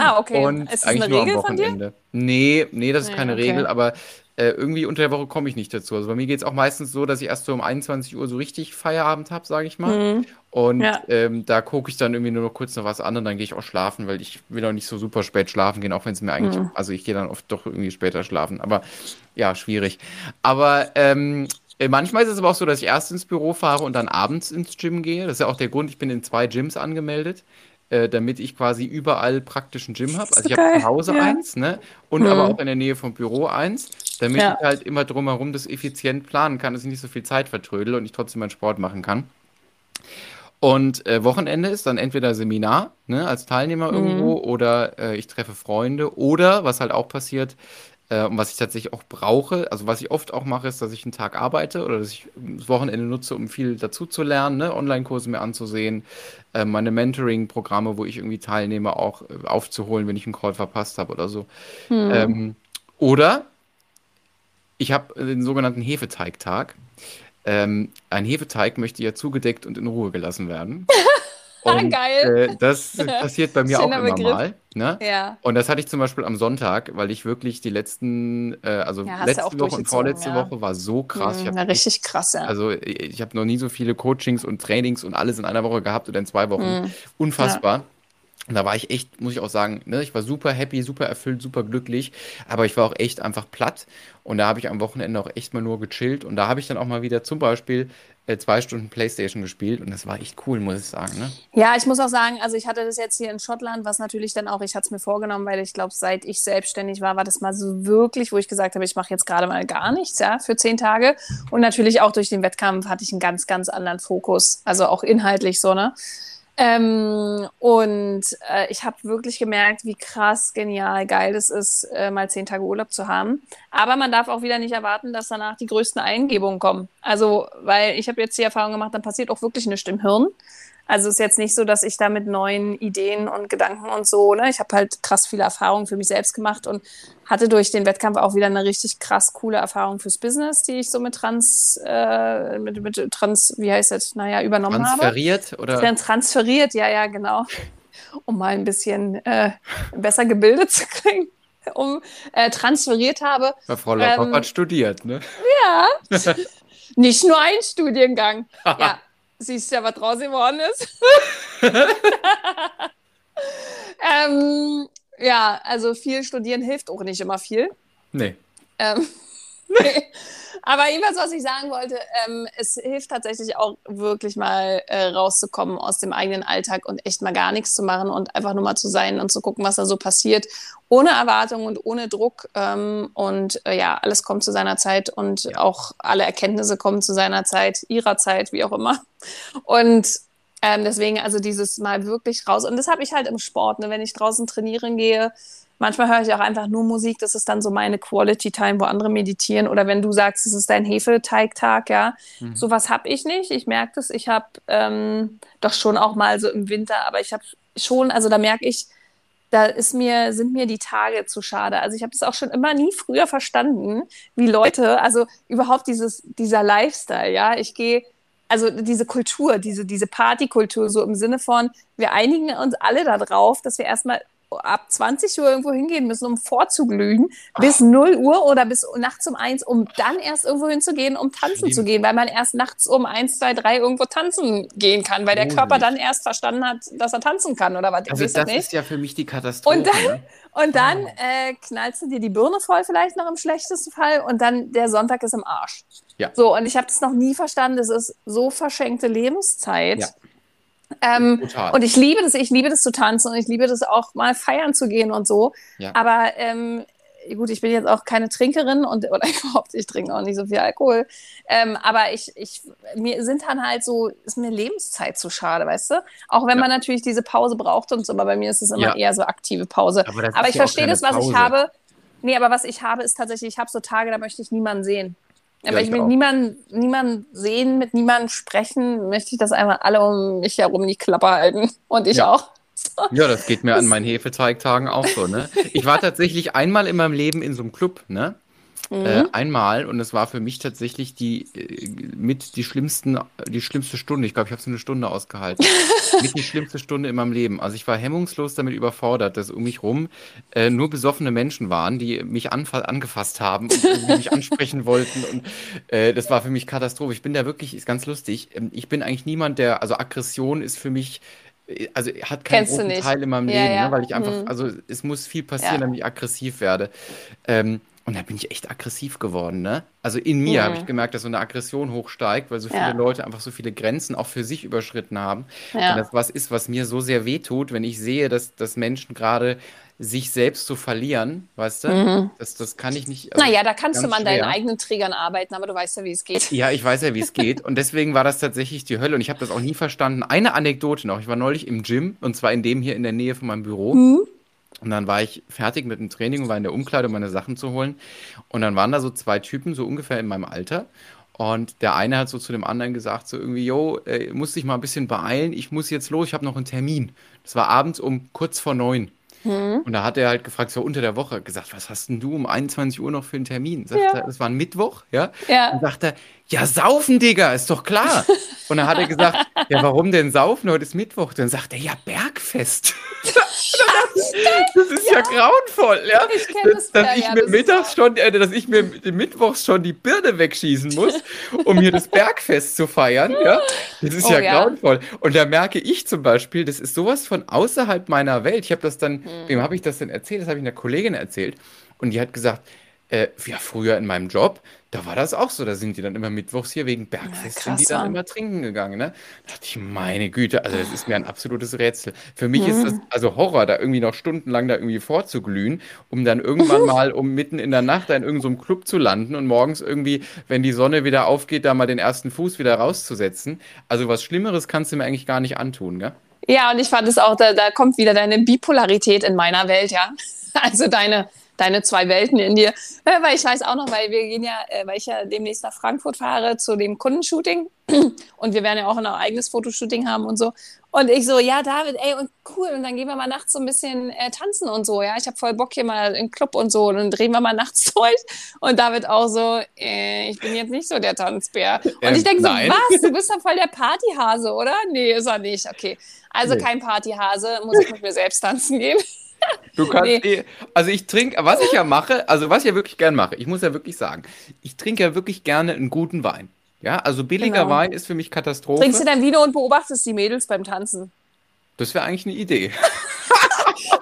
Ah, okay. Und Ist das eigentlich eine nur am Regel von dir? Wochenende. Nee, nee, das ist Nee, keine okay. Regel, aber äh, irgendwie unter der Woche komme ich nicht dazu. Also bei mir geht es auch meistens so, dass ich erst so um 21 Uhr so richtig Feierabend habe, sage ich mal. Mhm. Und Ja. ähm, da gucke ich dann irgendwie nur noch kurz noch was an und dann gehe ich auch schlafen, weil ich will auch nicht so super spät schlafen gehen, auch wenn es mir eigentlich, Mhm. also ich gehe dann oft doch irgendwie später schlafen. Aber ja, schwierig. Aber ähm, äh, manchmal ist es aber auch so, dass ich erst ins Büro fahre und dann abends ins Gym gehe. Das ist ja auch der Grund, ich bin in zwei Gyms angemeldet, äh, damit ich quasi überall praktisch ein Gym habe. Also So ich habe zu Hause ja. eins, ne? Und Mhm. aber auch in der Nähe vom Büro eins, damit Ja. ich halt immer drumherum das effizient planen kann, dass ich nicht so viel Zeit vertrödel und ich trotzdem meinen Sport machen kann. Und äh, Wochenende ist dann entweder Seminar, ne, als Teilnehmer Mhm. irgendwo, oder äh, ich treffe Freunde, oder was halt auch passiert, äh, und was ich tatsächlich auch brauche, also was ich oft auch mache, ist, dass ich einen Tag arbeite oder dass ich das Wochenende nutze, um viel dazu zu lernen, ne, Online-Kurse mir anzusehen, äh, meine Mentoring-Programme, wo ich irgendwie teilnehme, auch äh, aufzuholen, wenn ich einen Call verpasst habe oder so. Mhm. Ähm, oder ich habe den sogenannten Hefeteigtag. Ähm, ein Hefeteig möchte ja zugedeckt und in Ruhe gelassen werden. Und Geil. äh, das passiert bei mir auch Schöner immer Begriff. mal. Ne? Ja. Und das hatte ich zum Beispiel am Sonntag, weil ich wirklich die letzten, äh, also Ja, letzte auch Woche und vorletzte ja. Woche war so krass. Mhm, richtig krass, ja. also ich, ich habe noch nie so viele Coachings und Trainings und alles in einer Woche gehabt oder in zwei Wochen. Mhm. Unfassbar. Und da war ich echt, muss ich auch sagen, ne, ich war super happy, super erfüllt, super glücklich, aber ich war auch echt einfach platt. Und da habe ich am Wochenende auch echt mal nur gechillt. Und da habe ich dann auch mal wieder zum Beispiel äh, zwei Stunden Playstation gespielt. Und das war echt cool, muss ich sagen. Ne? Ja, ich muss auch sagen, also ich hatte das jetzt hier in Schottland, was natürlich dann auch, ich hatte es mir vorgenommen, weil ich glaube, seit ich selbstständig war, war das mal so wirklich, wo ich gesagt habe, ich mache jetzt gerade mal gar nichts, ja, für zehn Tage. Und natürlich auch durch den Wettkampf hatte ich einen ganz, ganz anderen Fokus, also auch inhaltlich so, ne? Ähm, und äh, ich habe wirklich gemerkt, wie krass, genial, geil es ist, äh, mal zehn Tage Urlaub zu haben. Aber man darf auch wieder nicht erwarten, dass danach die größten Eingebungen kommen. Also, weil ich habe jetzt die Erfahrung gemacht, dann passiert auch wirklich nichts im Hirn. Also es ist jetzt nicht so, dass ich da mit neuen Ideen und Gedanken und so, ne, ich habe halt krass viele Erfahrungen für mich selbst gemacht und hatte durch den Wettkampf auch wieder eine richtig krass coole Erfahrung fürs Business, die ich so mit Trans, äh, mit, mit Trans, wie heißt das, naja, übernommen habe. Transferiert oder? Transferiert, ja, ja, genau. Um mal ein bisschen äh, besser gebildet zu klingen. Um äh, transferiert habe. Weil Frau Lockoff ähm, hat studiert, ne? Ja. Nicht nur ein Studiengang. ja. Siehst ja, was draus geworden ist. ähm, ja, also viel studieren hilft auch nicht immer viel. Nee. Ähm, nee. Aber jedenfalls, was ich sagen wollte, ähm, es hilft tatsächlich auch wirklich mal äh, rauszukommen aus dem eigenen Alltag und echt mal gar nichts zu machen und einfach nur mal zu sein und zu gucken, was da so passiert, ohne Erwartung und ohne Druck. Ähm, und äh, ja, alles kommt zu seiner Zeit und Ja. auch alle Erkenntnisse kommen zu seiner Zeit, ihrer Zeit, wie auch immer. Und ähm, deswegen also dieses Mal wirklich raus. Und das habe ich halt im Sport, ne? wenn ich draußen trainieren gehe. Manchmal höre ich auch einfach nur Musik. Das ist dann so meine Quality Time, wo andere meditieren. Oder wenn du sagst, es ist dein Hefeteigtag, ja. Mhm. Sowas habe ich nicht. Ich merke das. Ich habe ähm, doch schon auch mal so im Winter, aber ich habe schon, also da merke ich, da ist mir, sind mir die Tage zu schade. Also ich habe das auch schon immer nie früher verstanden, wie Leute, also überhaupt dieses, dieser Lifestyle, ja. Ich gehe, also diese Kultur, diese, diese Partykultur, so im Sinne von, wir einigen uns alle darauf, dass wir erstmal ab 20 Uhr irgendwo hingehen müssen, um vorzuglühen, bis 0 Uhr oder bis nachts um 1, um dann erst irgendwo hinzugehen, um tanzen Schlimm. zu gehen, weil man erst nachts um 1, 2, 3 irgendwo tanzen gehen kann, weil der Gruselig. Körper dann erst verstanden hat, dass er tanzen kann oder was. Also das das ist ja für mich die Katastrophe. Und dann- ne? Und dann äh, knallst du dir die Birne voll, vielleicht noch im schlechtesten Fall, und dann der Sonntag ist im Arsch. Ja. So, und ich habe das noch nie verstanden. Das ist so verschenkte Lebenszeit. Ja. Ähm, und ich liebe das, ich liebe das zu tanzen und ich liebe das auch mal feiern zu gehen und so. Ja. Aber ähm, gut, ich bin jetzt auch keine Trinkerin und oder überhaupt, ich trinke auch nicht so viel Alkohol. Ähm, aber ich, ich, mir sind dann halt so, ist mir Lebenszeit zu schade, weißt du? Auch wenn Ja. man natürlich diese Pause braucht und so, aber bei mir ist es immer Ja. eher so aktive Pause. Aber Aber ich ja verstehe das, was ich Pause. habe. Nee, aber was ich habe, ist tatsächlich, ich habe so Tage, da möchte ich niemanden sehen. Ja, Aber ich ich will niemanden, niemanden sehen, mit niemandem sprechen, möchte ich das einmal alle um mich herum die Klappe halten. Und ich Ja. auch. Ja, das geht mir an meinen Hefeteigtagen auch so, ne? Ich war tatsächlich einmal in meinem Leben in so einem Club, ne? Mhm. Äh, einmal und es war für mich tatsächlich die äh, mit die schlimmsten, die schlimmste Stunde. Ich glaube, ich habe so eine Stunde ausgehalten. mit die schlimmste Stunde in meinem Leben. Also ich war hemmungslos damit überfordert, dass um mich rum äh, nur besoffene Menschen waren, die mich angefasst haben und mich ansprechen wollten. Und äh, das war für mich Katastrophe. Ich bin da wirklich, ist ganz lustig. Ähm, ich bin eigentlich niemand, der, also Aggression ist für mich äh, also hat keinen Kennst großen Teil in meinem ja, Leben, ja. Ne, weil ich einfach, hm. also es muss viel passieren, Ja. damit ich aggressiv werde. Ähm, und da bin ich echt aggressiv geworden, ne? Also in mir Mhm. habe ich gemerkt, dass so eine Aggression hochsteigt, weil so viele Ja. Leute einfach so viele Grenzen auch für sich überschritten haben. Ja. Und das was ist, was mir so sehr wehtut, wenn ich sehe, dass, dass Menschen gerade sich selbst so verlieren, weißt du? Mhm. Das, das kann ich nicht. also Naja, da kannst du mal an deinen eigenen Triggern arbeiten, aber du weißt ja, wie es geht. Ja, ich weiß ja, wie es geht. Und deswegen war das tatsächlich die Hölle. Und ich habe das auch nie verstanden. Eine Anekdote noch. Ich war neulich im Gym, und zwar in dem hier in der Nähe von meinem Büro. Mhm. Und dann war ich fertig mit dem Training und war in der Umkleide, um meine Sachen zu holen. Und dann waren da so zwei Typen, so ungefähr in meinem Alter. Und der eine hat so zu dem anderen gesagt, so irgendwie, yo, äh, muss dich mal ein bisschen beeilen, ich muss jetzt los, ich habe noch einen Termin. Das war abends um kurz vor neun. Mhm. Und da hat er halt gefragt, so unter der Woche, gesagt, was hast denn du um 21 Uhr noch für einen Termin? Sagt Ja. er, das war ein Mittwoch, ja? Ja. Dann sagt er, ja, saufen, Digga, ist doch klar. Und dann hat er gesagt, ja, warum denn saufen? Heute ist Mittwoch. Dann sagt er, ja, Bergfest. das ist ja, grauenvoll, ja. Ich dass ja, ich ja, mir das mittags schon, äh, dass ich mir Mittwochs schon die Birne wegschießen muss, um hier das Bergfest zu feiern, ja. Das ist Oh, ja, ja. grauenvoll. Und da merke ich zum Beispiel, das ist sowas von außerhalb meiner Welt. Ich habe das dann, Hm. wem habe ich das denn erzählt? Das habe ich einer Kollegin erzählt. Und die hat gesagt, äh, ja, früher in meinem Job, da war das auch so. Da sind die dann immer mittwochs hier wegen Bergfest, Ja, sind die dann immer trinken gegangen. Ne? Da dachte ich, meine Güte, also das ist mir ein absolutes Rätsel. Für mich ist das Mhm. also Horror, da irgendwie noch stundenlang da irgendwie vorzuglühen, um dann irgendwann mal um mitten in der Nacht da in irgendeinem so Club zu landen und morgens irgendwie, wenn die Sonne wieder aufgeht, da mal den ersten Fuß wieder rauszusetzen. Also was Schlimmeres kannst du mir eigentlich gar nicht antun, gell? Ja, und ich fand es auch, da, da kommt wieder deine Bipolarität in meiner Welt, ja. Also deine, deine zwei Welten in dir. Weil ich weiß auch noch, weil wir gehen ja, äh, weil ich ja demnächst nach Frankfurt fahre zu dem Kundenshooting und wir werden ja auch ein eigenes Fotoshooting haben und so. Und ich so, ja, David, ey, und cool. Und dann gehen wir mal nachts so ein bisschen äh, tanzen und so, ja. Ich habe voll Bock hier mal im Club und so. Und dann drehen wir mal nachts durch. Und David auch so, äh, ich bin jetzt nicht so der Tanzbär. Und Ähm, ich denke so, nein. was? Du bist doch voll der Partyhase, oder? Nee, ist er nicht. Okay. Also Nee. kein Partyhase, muss ich mit mir selbst tanzen gehen. Du kannst Nee. eh, also ich trinke, was ich ja mache, also was ich ja wirklich gern mache, ich muss ja wirklich sagen, ich trinke ja wirklich gerne einen guten Wein. Ja, also billiger Genau. Wein ist für mich Katastrophe. Trinkst du dein Vino und beobachtest die Mädels beim Tanzen. Das wäre eigentlich eine Idee.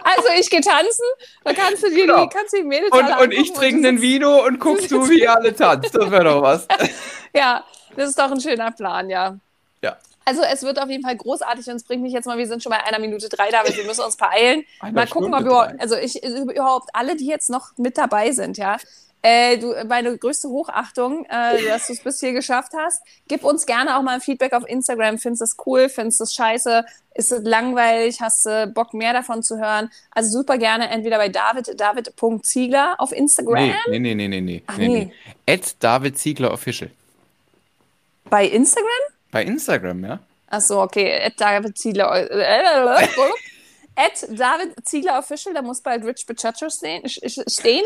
Also ich gehe tanzen, dann kannst du dir Genau. die, kannst du die Mädels Und, und ich trinke einen Vino und guckst du, wie alle tanzt. Das wäre doch was. Ja, das ist doch ein schöner Plan, ja. Ja. Also es wird auf jeden Fall großartig und es bringt mich jetzt mal, wir sind schon bei einer Minute drei, David, wir müssen uns beeilen. Einer mal gucken, ob Stunde wir, drei. also ich, überhaupt alle, die jetzt noch mit dabei sind, ja. Äh, du, meine größte Hochachtung, äh, dass du es bis hier geschafft hast. Gib uns gerne auch mal ein Feedback auf Instagram. Findest du es cool? Findest du es scheiße? Ist es langweilig? Hast du Bock, mehr davon zu hören? Also super gerne entweder bei David, David.ziegler auf Instagram. Nee, nee, nee, nee, nee. Ach, nee. nee. At David Ziegler Official. Bei Instagram? Bei Instagram, ja? Ach so, okay. At David Ziegler. Äh, At David Ziegler Official, da muss bald Rich Bichacho stehen.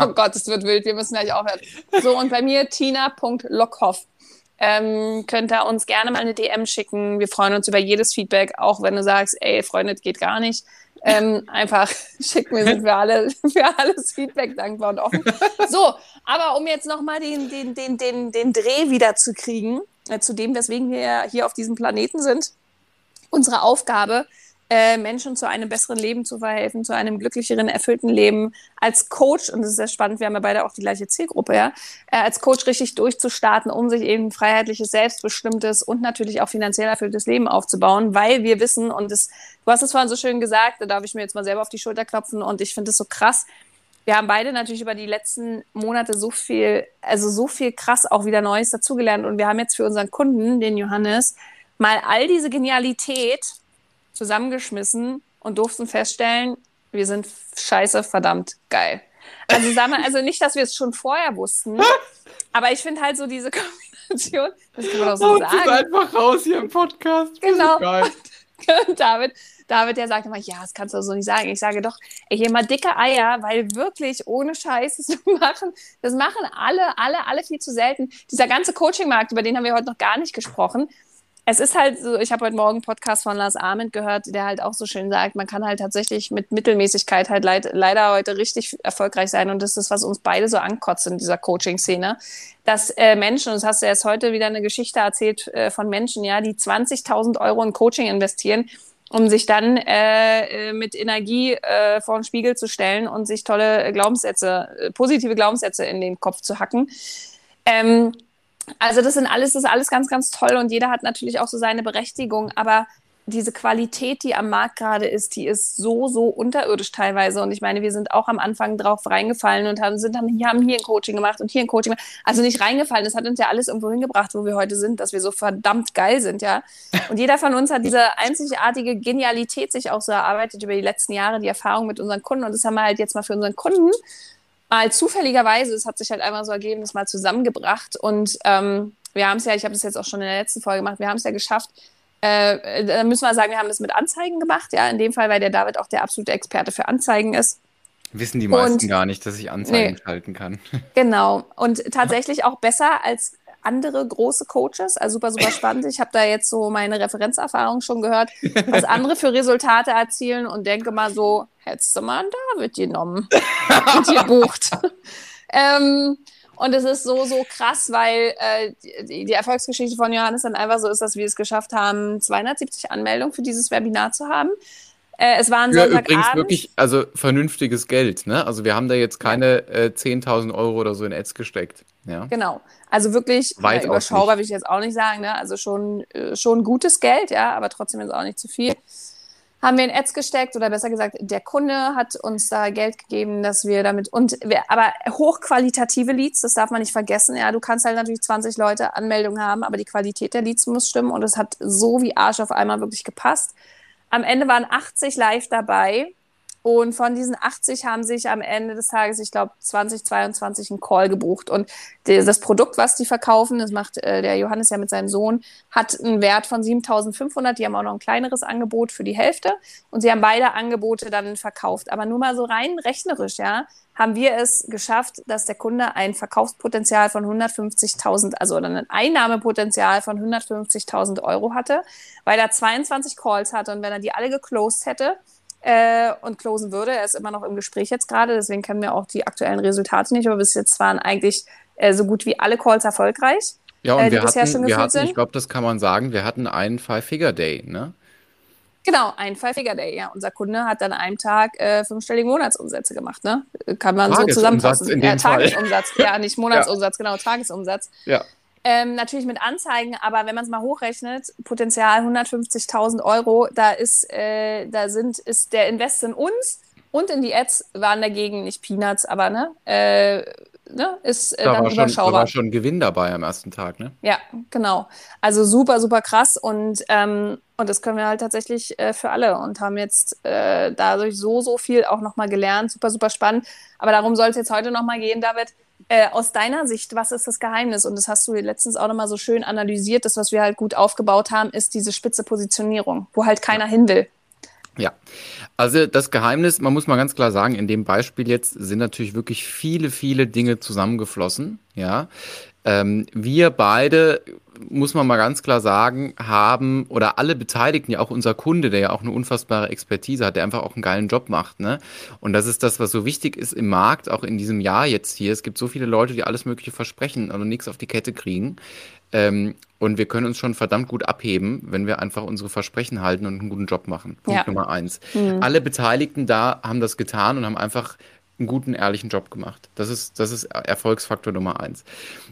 oh Gott, es wird wild, wir müssen gleich aufhören. So, und bei mir tina.lockhoff. Ähm, könnt ihr uns gerne mal eine DM schicken. Wir freuen uns über jedes Feedback, auch wenn du sagst, ey, Freunde, das geht gar nicht. Ähm, einfach schicken, wir sind für, alle, für alles Feedback dankbar und offen. So, aber um jetzt nochmal den, den, den, den, den Dreh wieder zu kriegen, äh, zu dem, weswegen wir hier auf diesem Planeten sind, unsere Aufgabe, äh, Menschen zu einem besseren Leben zu verhelfen, zu einem glücklicheren, erfüllten Leben als Coach, und das ist sehr spannend, wir haben ja beide auch die gleiche Zielgruppe, ja, äh, als Coach richtig durchzustarten, um sich eben freiheitliches, selbstbestimmtes und natürlich auch finanziell erfülltes Leben aufzubauen, weil wir wissen, und das, du hast es vorhin so schön gesagt, da darf ich mir jetzt mal selber auf die Schulter klopfen, und ich finde es so krass, wir haben beide natürlich über die letzten Monate so viel, also so viel krass auch wieder Neues dazugelernt. Und wir haben jetzt für unseren Kunden, den Johannes, mal all diese Genialität zusammengeschmissen und durften feststellen, wir sind scheiße verdammt geil. Also sagen wir, also nicht, dass wir es schon vorher wussten, aber ich finde halt so diese Kombination, das kann man doch so es sagen. einfach raus hier im Podcast. Genau. geil. Und David, David, der sagt immer, ja, das kannst du so nicht sagen. Ich sage doch, ich immer dicke Eier, weil wirklich ohne Scheiß das machen, das machen alle, alle, alle viel zu selten. Dieser ganze Coaching-Markt, über den haben wir heute noch gar nicht gesprochen es ist halt so, ich habe heute Morgen einen Podcast von Lars Arment gehört, der halt auch so schön sagt, man kann halt tatsächlich mit Mittelmäßigkeit halt leid, leider heute richtig erfolgreich sein. Und das ist, was uns beide so ankotzt in dieser Coaching-Szene, dass äh, Menschen, und das hast du erst heute wieder eine Geschichte erzählt äh, von Menschen, ja, die 20.000 Euro in Coaching investieren, um sich dann äh, äh, mit Energie äh, vor den Spiegel zu stellen und sich tolle Glaubenssätze, äh, positive Glaubenssätze in den Kopf zu hacken. Ähm, also das sind alles, das ist alles ganz, ganz toll und jeder hat natürlich auch so seine Berechtigung, aber diese Qualität, die am Markt gerade ist, die ist so, so unterirdisch teilweise. Und ich meine, wir sind auch am Anfang drauf reingefallen und haben, sind, haben, hier, haben hier ein Coaching gemacht und hier ein Coaching gemacht. Also nicht reingefallen, das hat uns ja alles irgendwo hingebracht, wo wir heute sind, dass wir so verdammt geil sind, ja. Und jeder von uns hat diese einzigartige Genialität sich auch so erarbeitet über die letzten Jahre, die Erfahrung mit unseren Kunden. Und das haben wir halt jetzt mal für unseren Kunden mal zufälligerweise, es hat sich halt einmal so ergeben, das mal zusammengebracht. Und ähm, wir haben es ja, ich habe das jetzt auch schon in der letzten Folge gemacht, wir haben es ja geschafft. Äh, da müssen wir sagen, wir haben das mit Anzeigen gemacht, ja, in dem Fall, weil der David auch der absolute Experte für Anzeigen ist. Wissen die meisten und, gar nicht, dass ich Anzeigen nee, schalten kann. Genau. Und tatsächlich auch besser als andere große Coaches. Also super, super spannend. Ich habe da jetzt so meine Referenzerfahrung schon gehört, was andere für Resultate erzielen und denke mal so, hättest du mal einen David genommen und gebucht. ähm, und es ist so, so krass, weil äh, die, die, Erfolgsgeschichte von Johannes dann einfach so ist, dass wir es geschafft haben, 270 Anmeldungen für dieses Webinar zu haben. Äh, es war ein ja, Sonntagabend. Übrigens wirklich, also vernünftiges Geld, ne? Also wir haben da jetzt keine äh, 10.000 Euro oder so in Ads gesteckt. Ja. Genau. Also wirklich Weit ja, überschaubar, will ich jetzt auch nicht sagen, ne? Also schon, äh, schon gutes Geld, ja, aber trotzdem ist auch nicht zu viel. Haben wir in Ads gesteckt oder besser gesagt, der Kunde hat uns da Geld gegeben, dass wir damit und aber hochqualitative Leads, das darf man nicht vergessen. Ja, du kannst halt natürlich 20 Leute Anmeldungen haben, aber die Qualität der Leads muss stimmen und es hat so wie Arsch auf einmal wirklich gepasst. Am Ende waren 80 live dabei. Und von diesen 80 haben sich am Ende des Tages, ich glaube, 2022 einen Call gebucht. Und das Produkt, was die verkaufen, das macht äh, der Johannes ja mit seinem Sohn, hat einen Wert von 7500. Die haben auch noch ein kleineres Angebot für die Hälfte. Und sie haben beide Angebote dann verkauft. Aber nur mal so rein rechnerisch, ja, haben wir es geschafft, dass der Kunde ein Verkaufspotenzial von 150.000, also ein Einnahmepotenzial von 150.000 Euro hatte, weil er 22 Calls hatte. Und wenn er die alle geclosed hätte, äh, und closen würde. Er ist immer noch im Gespräch jetzt gerade, deswegen kennen wir auch die aktuellen Resultate nicht, aber bis jetzt waren eigentlich äh, so gut wie alle Calls erfolgreich. Ja, und äh, wir hatten, wir hatten ich glaube, das kann man sagen, wir hatten einen Five-Figure-Day, ne? Genau, ein Five-Figure-Day, ja. Unser Kunde hat an einem Tag äh, fünfstellige Monatsumsätze gemacht, ne? Kann man so zusammenfassen. In dem ja, Tagesumsatz, ja, nicht Monatsumsatz, ja. genau, Tagesumsatz. Ja. Ähm, natürlich mit Anzeigen, aber wenn man es mal hochrechnet, Potenzial 150.000 Euro, da ist, äh, da sind, ist der Invest in uns und in die Ads waren dagegen nicht Peanuts, aber ne, äh, ne ist äh, da dann war überschaubar. Schon, da war schon Gewinn dabei am ersten Tag, ne? Ja, genau. Also super, super krass und ähm, und das können wir halt tatsächlich äh, für alle und haben jetzt äh, dadurch so, so viel auch nochmal gelernt. Super, super spannend. Aber darum soll es jetzt heute nochmal gehen, David. Äh, aus deiner Sicht, was ist das Geheimnis? Und das hast du letztens auch nochmal so schön analysiert. Das, was wir halt gut aufgebaut haben, ist diese spitze Positionierung, wo halt keiner hin will. Ja, also das Geheimnis, man muss mal ganz klar sagen, in dem Beispiel jetzt sind natürlich wirklich viele, viele Dinge zusammengeflossen. Ja, ähm, wir beide muss man mal ganz klar sagen, haben oder alle Beteiligten, ja auch unser Kunde, der ja auch eine unfassbare Expertise hat, der einfach auch einen geilen Job macht, ne? Und das ist das, was so wichtig ist im Markt, auch in diesem Jahr jetzt hier. Es gibt so viele Leute, die alles Mögliche versprechen, aber nichts auf die Kette kriegen. Ähm, und wir können uns schon verdammt gut abheben, wenn wir einfach unsere Versprechen halten und einen guten Job machen. Punkt ja. Nummer eins. Mhm. Alle Beteiligten da haben das getan und haben einfach einen guten, ehrlichen Job gemacht. Das ist, das ist Erfolgsfaktor Nummer eins.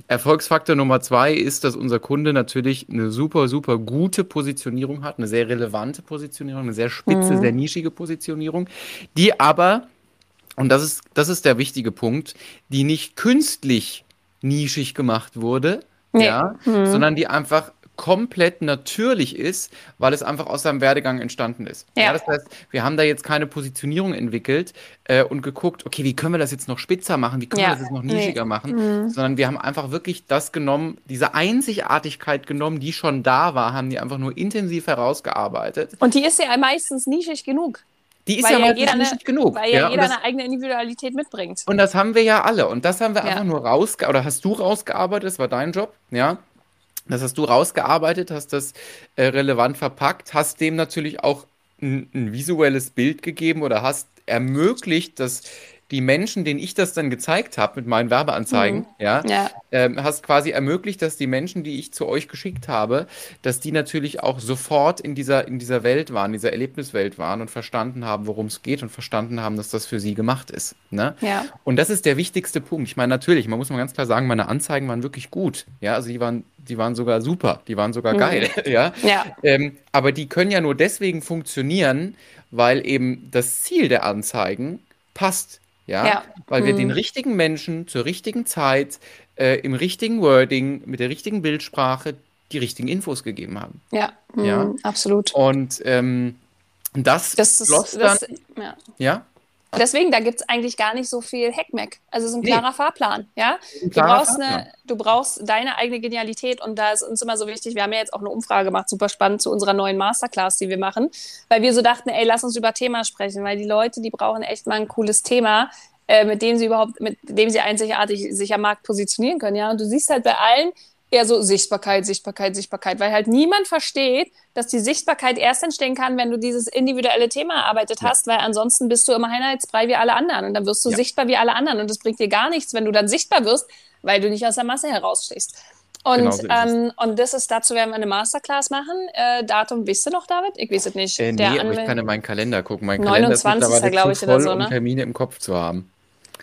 Erfolgsfaktor Nummer zwei ist, dass unser Kunde natürlich eine super, super gute Positionierung hat, eine sehr relevante Positionierung, eine sehr spitze, mhm. sehr nischige Positionierung, die aber, und das ist, das ist der wichtige Punkt, die nicht künstlich nischig gemacht wurde, nee. ja, mhm. sondern die einfach komplett natürlich ist, weil es einfach aus seinem Werdegang entstanden ist. Ja. ja das heißt, wir haben da jetzt keine Positionierung entwickelt äh, und geguckt, okay, wie können wir das jetzt noch spitzer machen, wie können ja. wir das jetzt noch nischiger nee. machen, mhm. sondern wir haben einfach wirklich das genommen, diese Einzigartigkeit genommen, die schon da war, haben die einfach nur intensiv herausgearbeitet. Und die ist ja meistens nischig genug. Die ist weil ja, ja jeder nicht eine, genug. Weil ja, ja jeder das, eine eigene Individualität mitbringt. Und das haben wir ja alle. Und das haben wir ja. einfach nur rausgearbeitet, oder hast du rausgearbeitet, das war dein Job, ja. Das hast du rausgearbeitet, hast das äh, relevant verpackt, hast dem natürlich auch ein, ein visuelles Bild gegeben oder hast ermöglicht, dass die Menschen, denen ich das dann gezeigt habe mit meinen Werbeanzeigen, mhm. ja, ja. Ähm, hast quasi ermöglicht, dass die Menschen, die ich zu euch geschickt habe, dass die natürlich auch sofort in dieser, in dieser Welt waren, dieser Erlebniswelt waren und verstanden haben, worum es geht und verstanden haben, dass das für sie gemacht ist. Ne? Ja. Und das ist der wichtigste Punkt. Ich meine, natürlich, man muss mal ganz klar sagen, meine Anzeigen waren wirklich gut. Ja, also die waren, die waren sogar super, die waren sogar mhm. geil. ja. ja. Ähm, aber die können ja nur deswegen funktionieren, weil eben das Ziel der Anzeigen passt ja, ja. weil wir den hm. richtigen Menschen zur richtigen Zeit, äh, im richtigen Wording, mit der richtigen Bildsprache die richtigen Infos gegeben haben. Ja, ja. Hm, absolut. Und ähm, das, das ist, dann, das, ja. ja? Deswegen, da gibt es eigentlich gar nicht so viel Hackmack. Also es ist ein klarer nee. Fahrplan, ja. Du brauchst, Fahrplan. eine, du brauchst deine eigene Genialität und da ist uns immer so wichtig, wir haben ja jetzt auch eine Umfrage gemacht, super spannend, zu unserer neuen Masterclass, die wir machen, weil wir so dachten, ey, lass uns über Thema sprechen, weil die Leute, die brauchen echt mal ein cooles Thema, äh, mit dem sie überhaupt, mit dem sie einzigartig sich am Markt positionieren können, ja. Und du siehst halt bei allen, eher so Sichtbarkeit, Sichtbarkeit, Sichtbarkeit, weil halt niemand versteht, dass die Sichtbarkeit erst entstehen kann, wenn du dieses individuelle Thema erarbeitet hast, ja. weil ansonsten bist du immer Einheitsbrei wie alle anderen und dann wirst du ja. sichtbar wie alle anderen und das bringt dir gar nichts, wenn du dann sichtbar wirst, weil du nicht aus der Masse herausstehst. Und, genau so ähm, und das ist, dazu werden wir eine Masterclass machen. Äh, Datum wisst ihr noch, David? Ich weiß es nicht. Äh, nee, aber ich kann in meinen Kalender gucken. Mein 29. Kalender ist mittlerweile glaube ich, voll, so, ne? um Termine im Kopf zu haben.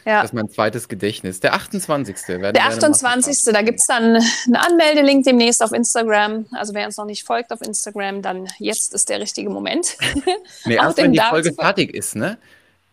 Ja. Das ist mein zweites Gedächtnis. Der 28. Der 28. Da gibt es dann einen Anmeldelink demnächst auf Instagram. Also wer uns noch nicht folgt auf Instagram, dann jetzt ist der richtige Moment. nee, erst wenn die Folge fertig ist, ne?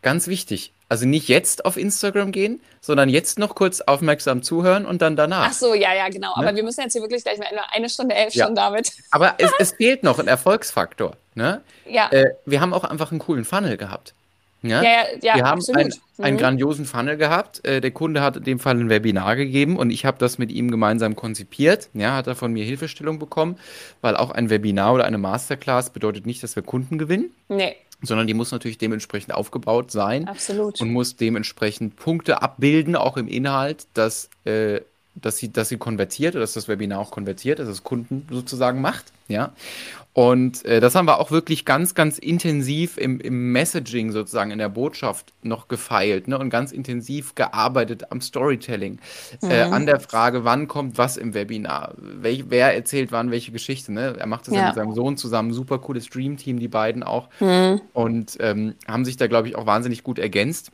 Ganz wichtig. Also nicht jetzt auf Instagram gehen, sondern jetzt noch kurz aufmerksam zuhören und dann danach. Ach so, ja, ja, genau. Ne? Aber wir müssen jetzt hier wirklich gleich mal eine Stunde elf ja. schon damit. Aber es, es, fehlt noch ein Erfolgsfaktor. Ne? Ja. Äh, wir haben auch einfach einen coolen Funnel gehabt. Ja, ja, ja wir haben einen, einen mhm. grandiosen Funnel gehabt. Äh, der Kunde hat in dem Fall ein Webinar gegeben und ich habe das mit ihm gemeinsam konzipiert. Ja, hat er von mir Hilfestellung bekommen, weil auch ein Webinar oder eine Masterclass bedeutet nicht, dass wir Kunden gewinnen. Nee. Sondern die muss natürlich dementsprechend aufgebaut sein. Absolut. Und muss dementsprechend Punkte abbilden, auch im Inhalt, dass, äh, dass, sie, dass sie konvertiert oder dass das Webinar auch konvertiert, dass es Kunden sozusagen macht. Ja. Und äh, das haben wir auch wirklich ganz, ganz intensiv im, im Messaging sozusagen, in der Botschaft noch gefeilt ne? und ganz intensiv gearbeitet am Storytelling, äh, mhm. äh, an der Frage, wann kommt was im Webinar, Wel wer erzählt wann welche Geschichte. Ne? Er macht das ja. ja mit seinem Sohn zusammen, super cooles Stream-Team, die beiden auch. Mhm. Und ähm, haben sich da, glaube ich, auch wahnsinnig gut ergänzt.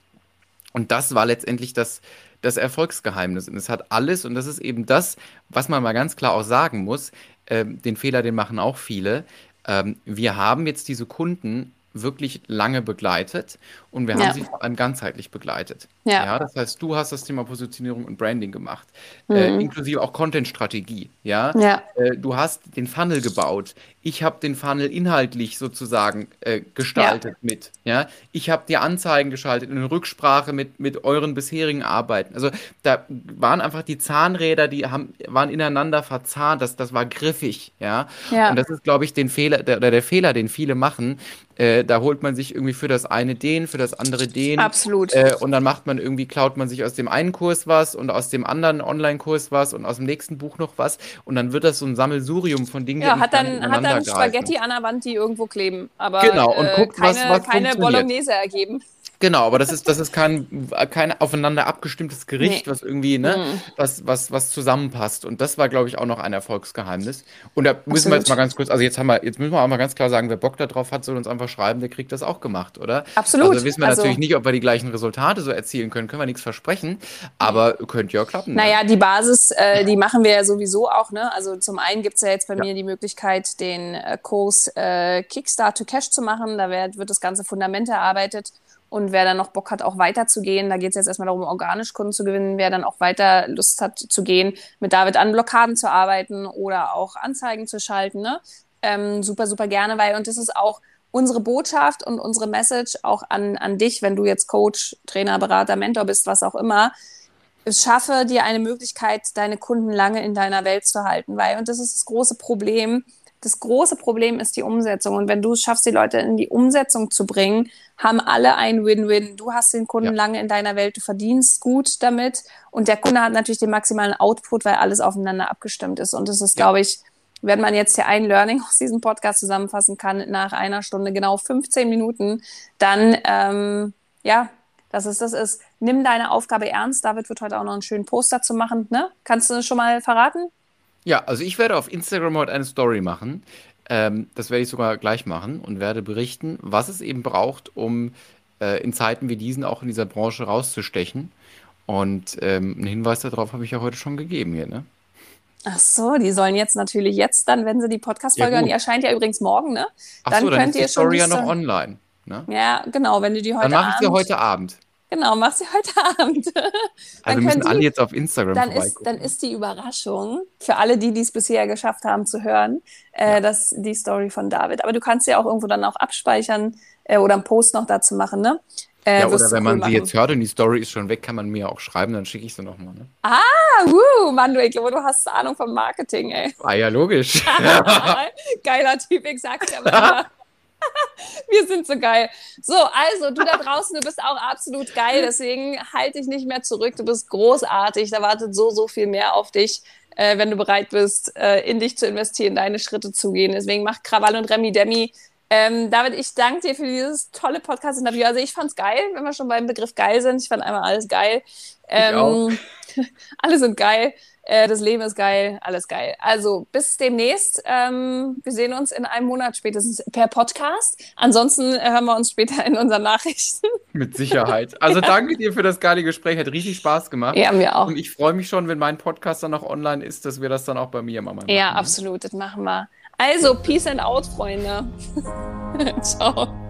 Und das war letztendlich das, das Erfolgsgeheimnis. Und es hat alles, und das ist eben das, was man mal ganz klar auch sagen muss, äh, den Fehler, den machen auch viele. Ähm, wir haben jetzt diese Kunden wirklich lange begleitet und wir ja. haben sie vor allem ganzheitlich begleitet. Ja. ja. Das heißt, du hast das Thema Positionierung und Branding gemacht, äh, mhm. äh, inklusive auch Content-Strategie. Ja, ja. Äh, du hast den Funnel gebaut. Ich habe den Funnel inhaltlich sozusagen äh, gestaltet ja. mit. Ja, ich habe die Anzeigen geschaltet in Rücksprache mit, mit euren bisherigen Arbeiten. Also da waren einfach die Zahnräder, die haben, waren ineinander verzahnt. Das, das war griffig. Ja, ja. und das ist, glaube ich, den Fehler, der, der Fehler, den viele machen. Äh, da holt man sich irgendwie für das eine den, für das andere den. Absolut. Äh, und dann macht man irgendwie, klaut man sich aus dem einen Kurs was und aus dem anderen Online-Kurs was und aus dem nächsten Buch noch was. Und dann wird das so ein Sammelsurium von Dingen, ja, hat dann, hat dann Spaghetti an der Wand, die irgendwo kleben. Aber genau, und äh, guckt, keine, was, was keine Bolognese ergeben. Genau, aber das ist, das ist kein, kein aufeinander abgestimmtes Gericht, nee. was irgendwie, ne, mhm. was, was, was zusammenpasst. Und das war, glaube ich, auch noch ein Erfolgsgeheimnis. Und da müssen Absolut. wir jetzt mal ganz kurz, also jetzt haben wir, jetzt müssen wir auch mal ganz klar sagen, wer Bock darauf hat, soll uns einfach schreiben, der kriegt das auch gemacht, oder? Absolut. Also wissen wir also, natürlich nicht, ob wir die gleichen Resultate so erzielen können, können wir nichts versprechen, aber könnte ja klappen. Ne? Naja, die Basis, äh, die machen wir ja sowieso auch, ne? Also zum einen gibt es ja jetzt bei ja. mir die Möglichkeit, den äh, Kurs äh, Kickstart to Cash zu machen. Da wird, wird das ganze Fundament erarbeitet. Und wer dann noch Bock hat, auch weiterzugehen, da geht es jetzt erstmal darum, organisch Kunden zu gewinnen, wer dann auch weiter Lust hat zu gehen, mit David an Blockaden zu arbeiten oder auch Anzeigen zu schalten, ne? Ähm, super, super gerne, weil, und das ist auch unsere Botschaft und unsere Message auch an, an dich, wenn du jetzt Coach, Trainer, Berater, Mentor bist, was auch immer, es schaffe dir eine Möglichkeit, deine Kunden lange in deiner Welt zu halten, weil, und das ist das große Problem, das große Problem ist die Umsetzung. Und wenn du es schaffst, die Leute in die Umsetzung zu bringen, haben alle ein Win-Win. Du hast den Kunden ja. lange in deiner Welt, du verdienst gut damit und der Kunde hat natürlich den maximalen Output, weil alles aufeinander abgestimmt ist. Und das ist, ja. glaube ich, wenn man jetzt hier ein Learning aus diesem Podcast zusammenfassen kann, nach einer Stunde genau 15 Minuten, dann ähm, ja, dass es das ist. Nimm deine Aufgabe ernst. David wird heute auch noch einen schönen Post dazu machen. Ne? Kannst du das schon mal verraten? Ja, also ich werde auf Instagram heute eine Story machen. Ähm, das werde ich sogar gleich machen und werde berichten, was es eben braucht, um äh, in Zeiten wie diesen auch in dieser Branche rauszustechen. Und ähm, einen Hinweis darauf habe ich ja heute schon gegeben hier, ne? Ach so, die sollen jetzt natürlich jetzt dann, wenn sie die Podcast-Folge ja, hören, die erscheint ja übrigens morgen, ne? Ach dann so, dann könnt ist die Story ja noch online. Ne? Ja, genau, wenn du die heute Dann mache ich sie heute Abend. Genau, mach sie heute Abend. also müssen alle jetzt auf Instagram dann ist, dann ist die Überraschung für alle, die es bisher geschafft haben zu hören, äh, ja. dass die Story von David. Aber du kannst sie auch irgendwo dann auch abspeichern äh, oder einen Post noch dazu machen, ne? Äh, ja, oder wenn man machen. sie jetzt hört und die Story ist schon weg, kann man mir auch schreiben, dann schicke ich sie nochmal. Ne? Ah, wuh, Manu, ich glaube, du hast Ahnung vom Marketing, ey. Ah ja, logisch. Geiler Typ, ich sag's ja mal. Wir sind so geil. So, also du da draußen, du bist auch absolut geil, deswegen halte dich nicht mehr zurück. Du bist großartig, da wartet so, so viel mehr auf dich, äh, wenn du bereit bist, äh, in dich zu investieren, deine Schritte zu gehen. Deswegen mach Krawall und Remi Demi. Ähm, David, ich danke dir für dieses tolle Podcast-Interview. Also ich fand's geil, wenn wir schon beim Begriff geil sind. Ich fand einmal alles geil. Ähm, alle sind geil. Äh, das Leben ist geil, alles geil. Also bis demnächst. Ähm, wir sehen uns in einem Monat spätestens per Podcast. Ansonsten hören wir uns später in unseren Nachrichten. Mit Sicherheit. Also ja. danke dir für das geile Gespräch. Hat richtig Spaß gemacht. Ja, mir auch. Und ich freue mich schon, wenn mein Podcast dann auch online ist, dass wir das dann auch bei mir mal machen. Ja, absolut. Das machen wir. Also, Peace and out, Freunde. Ciao.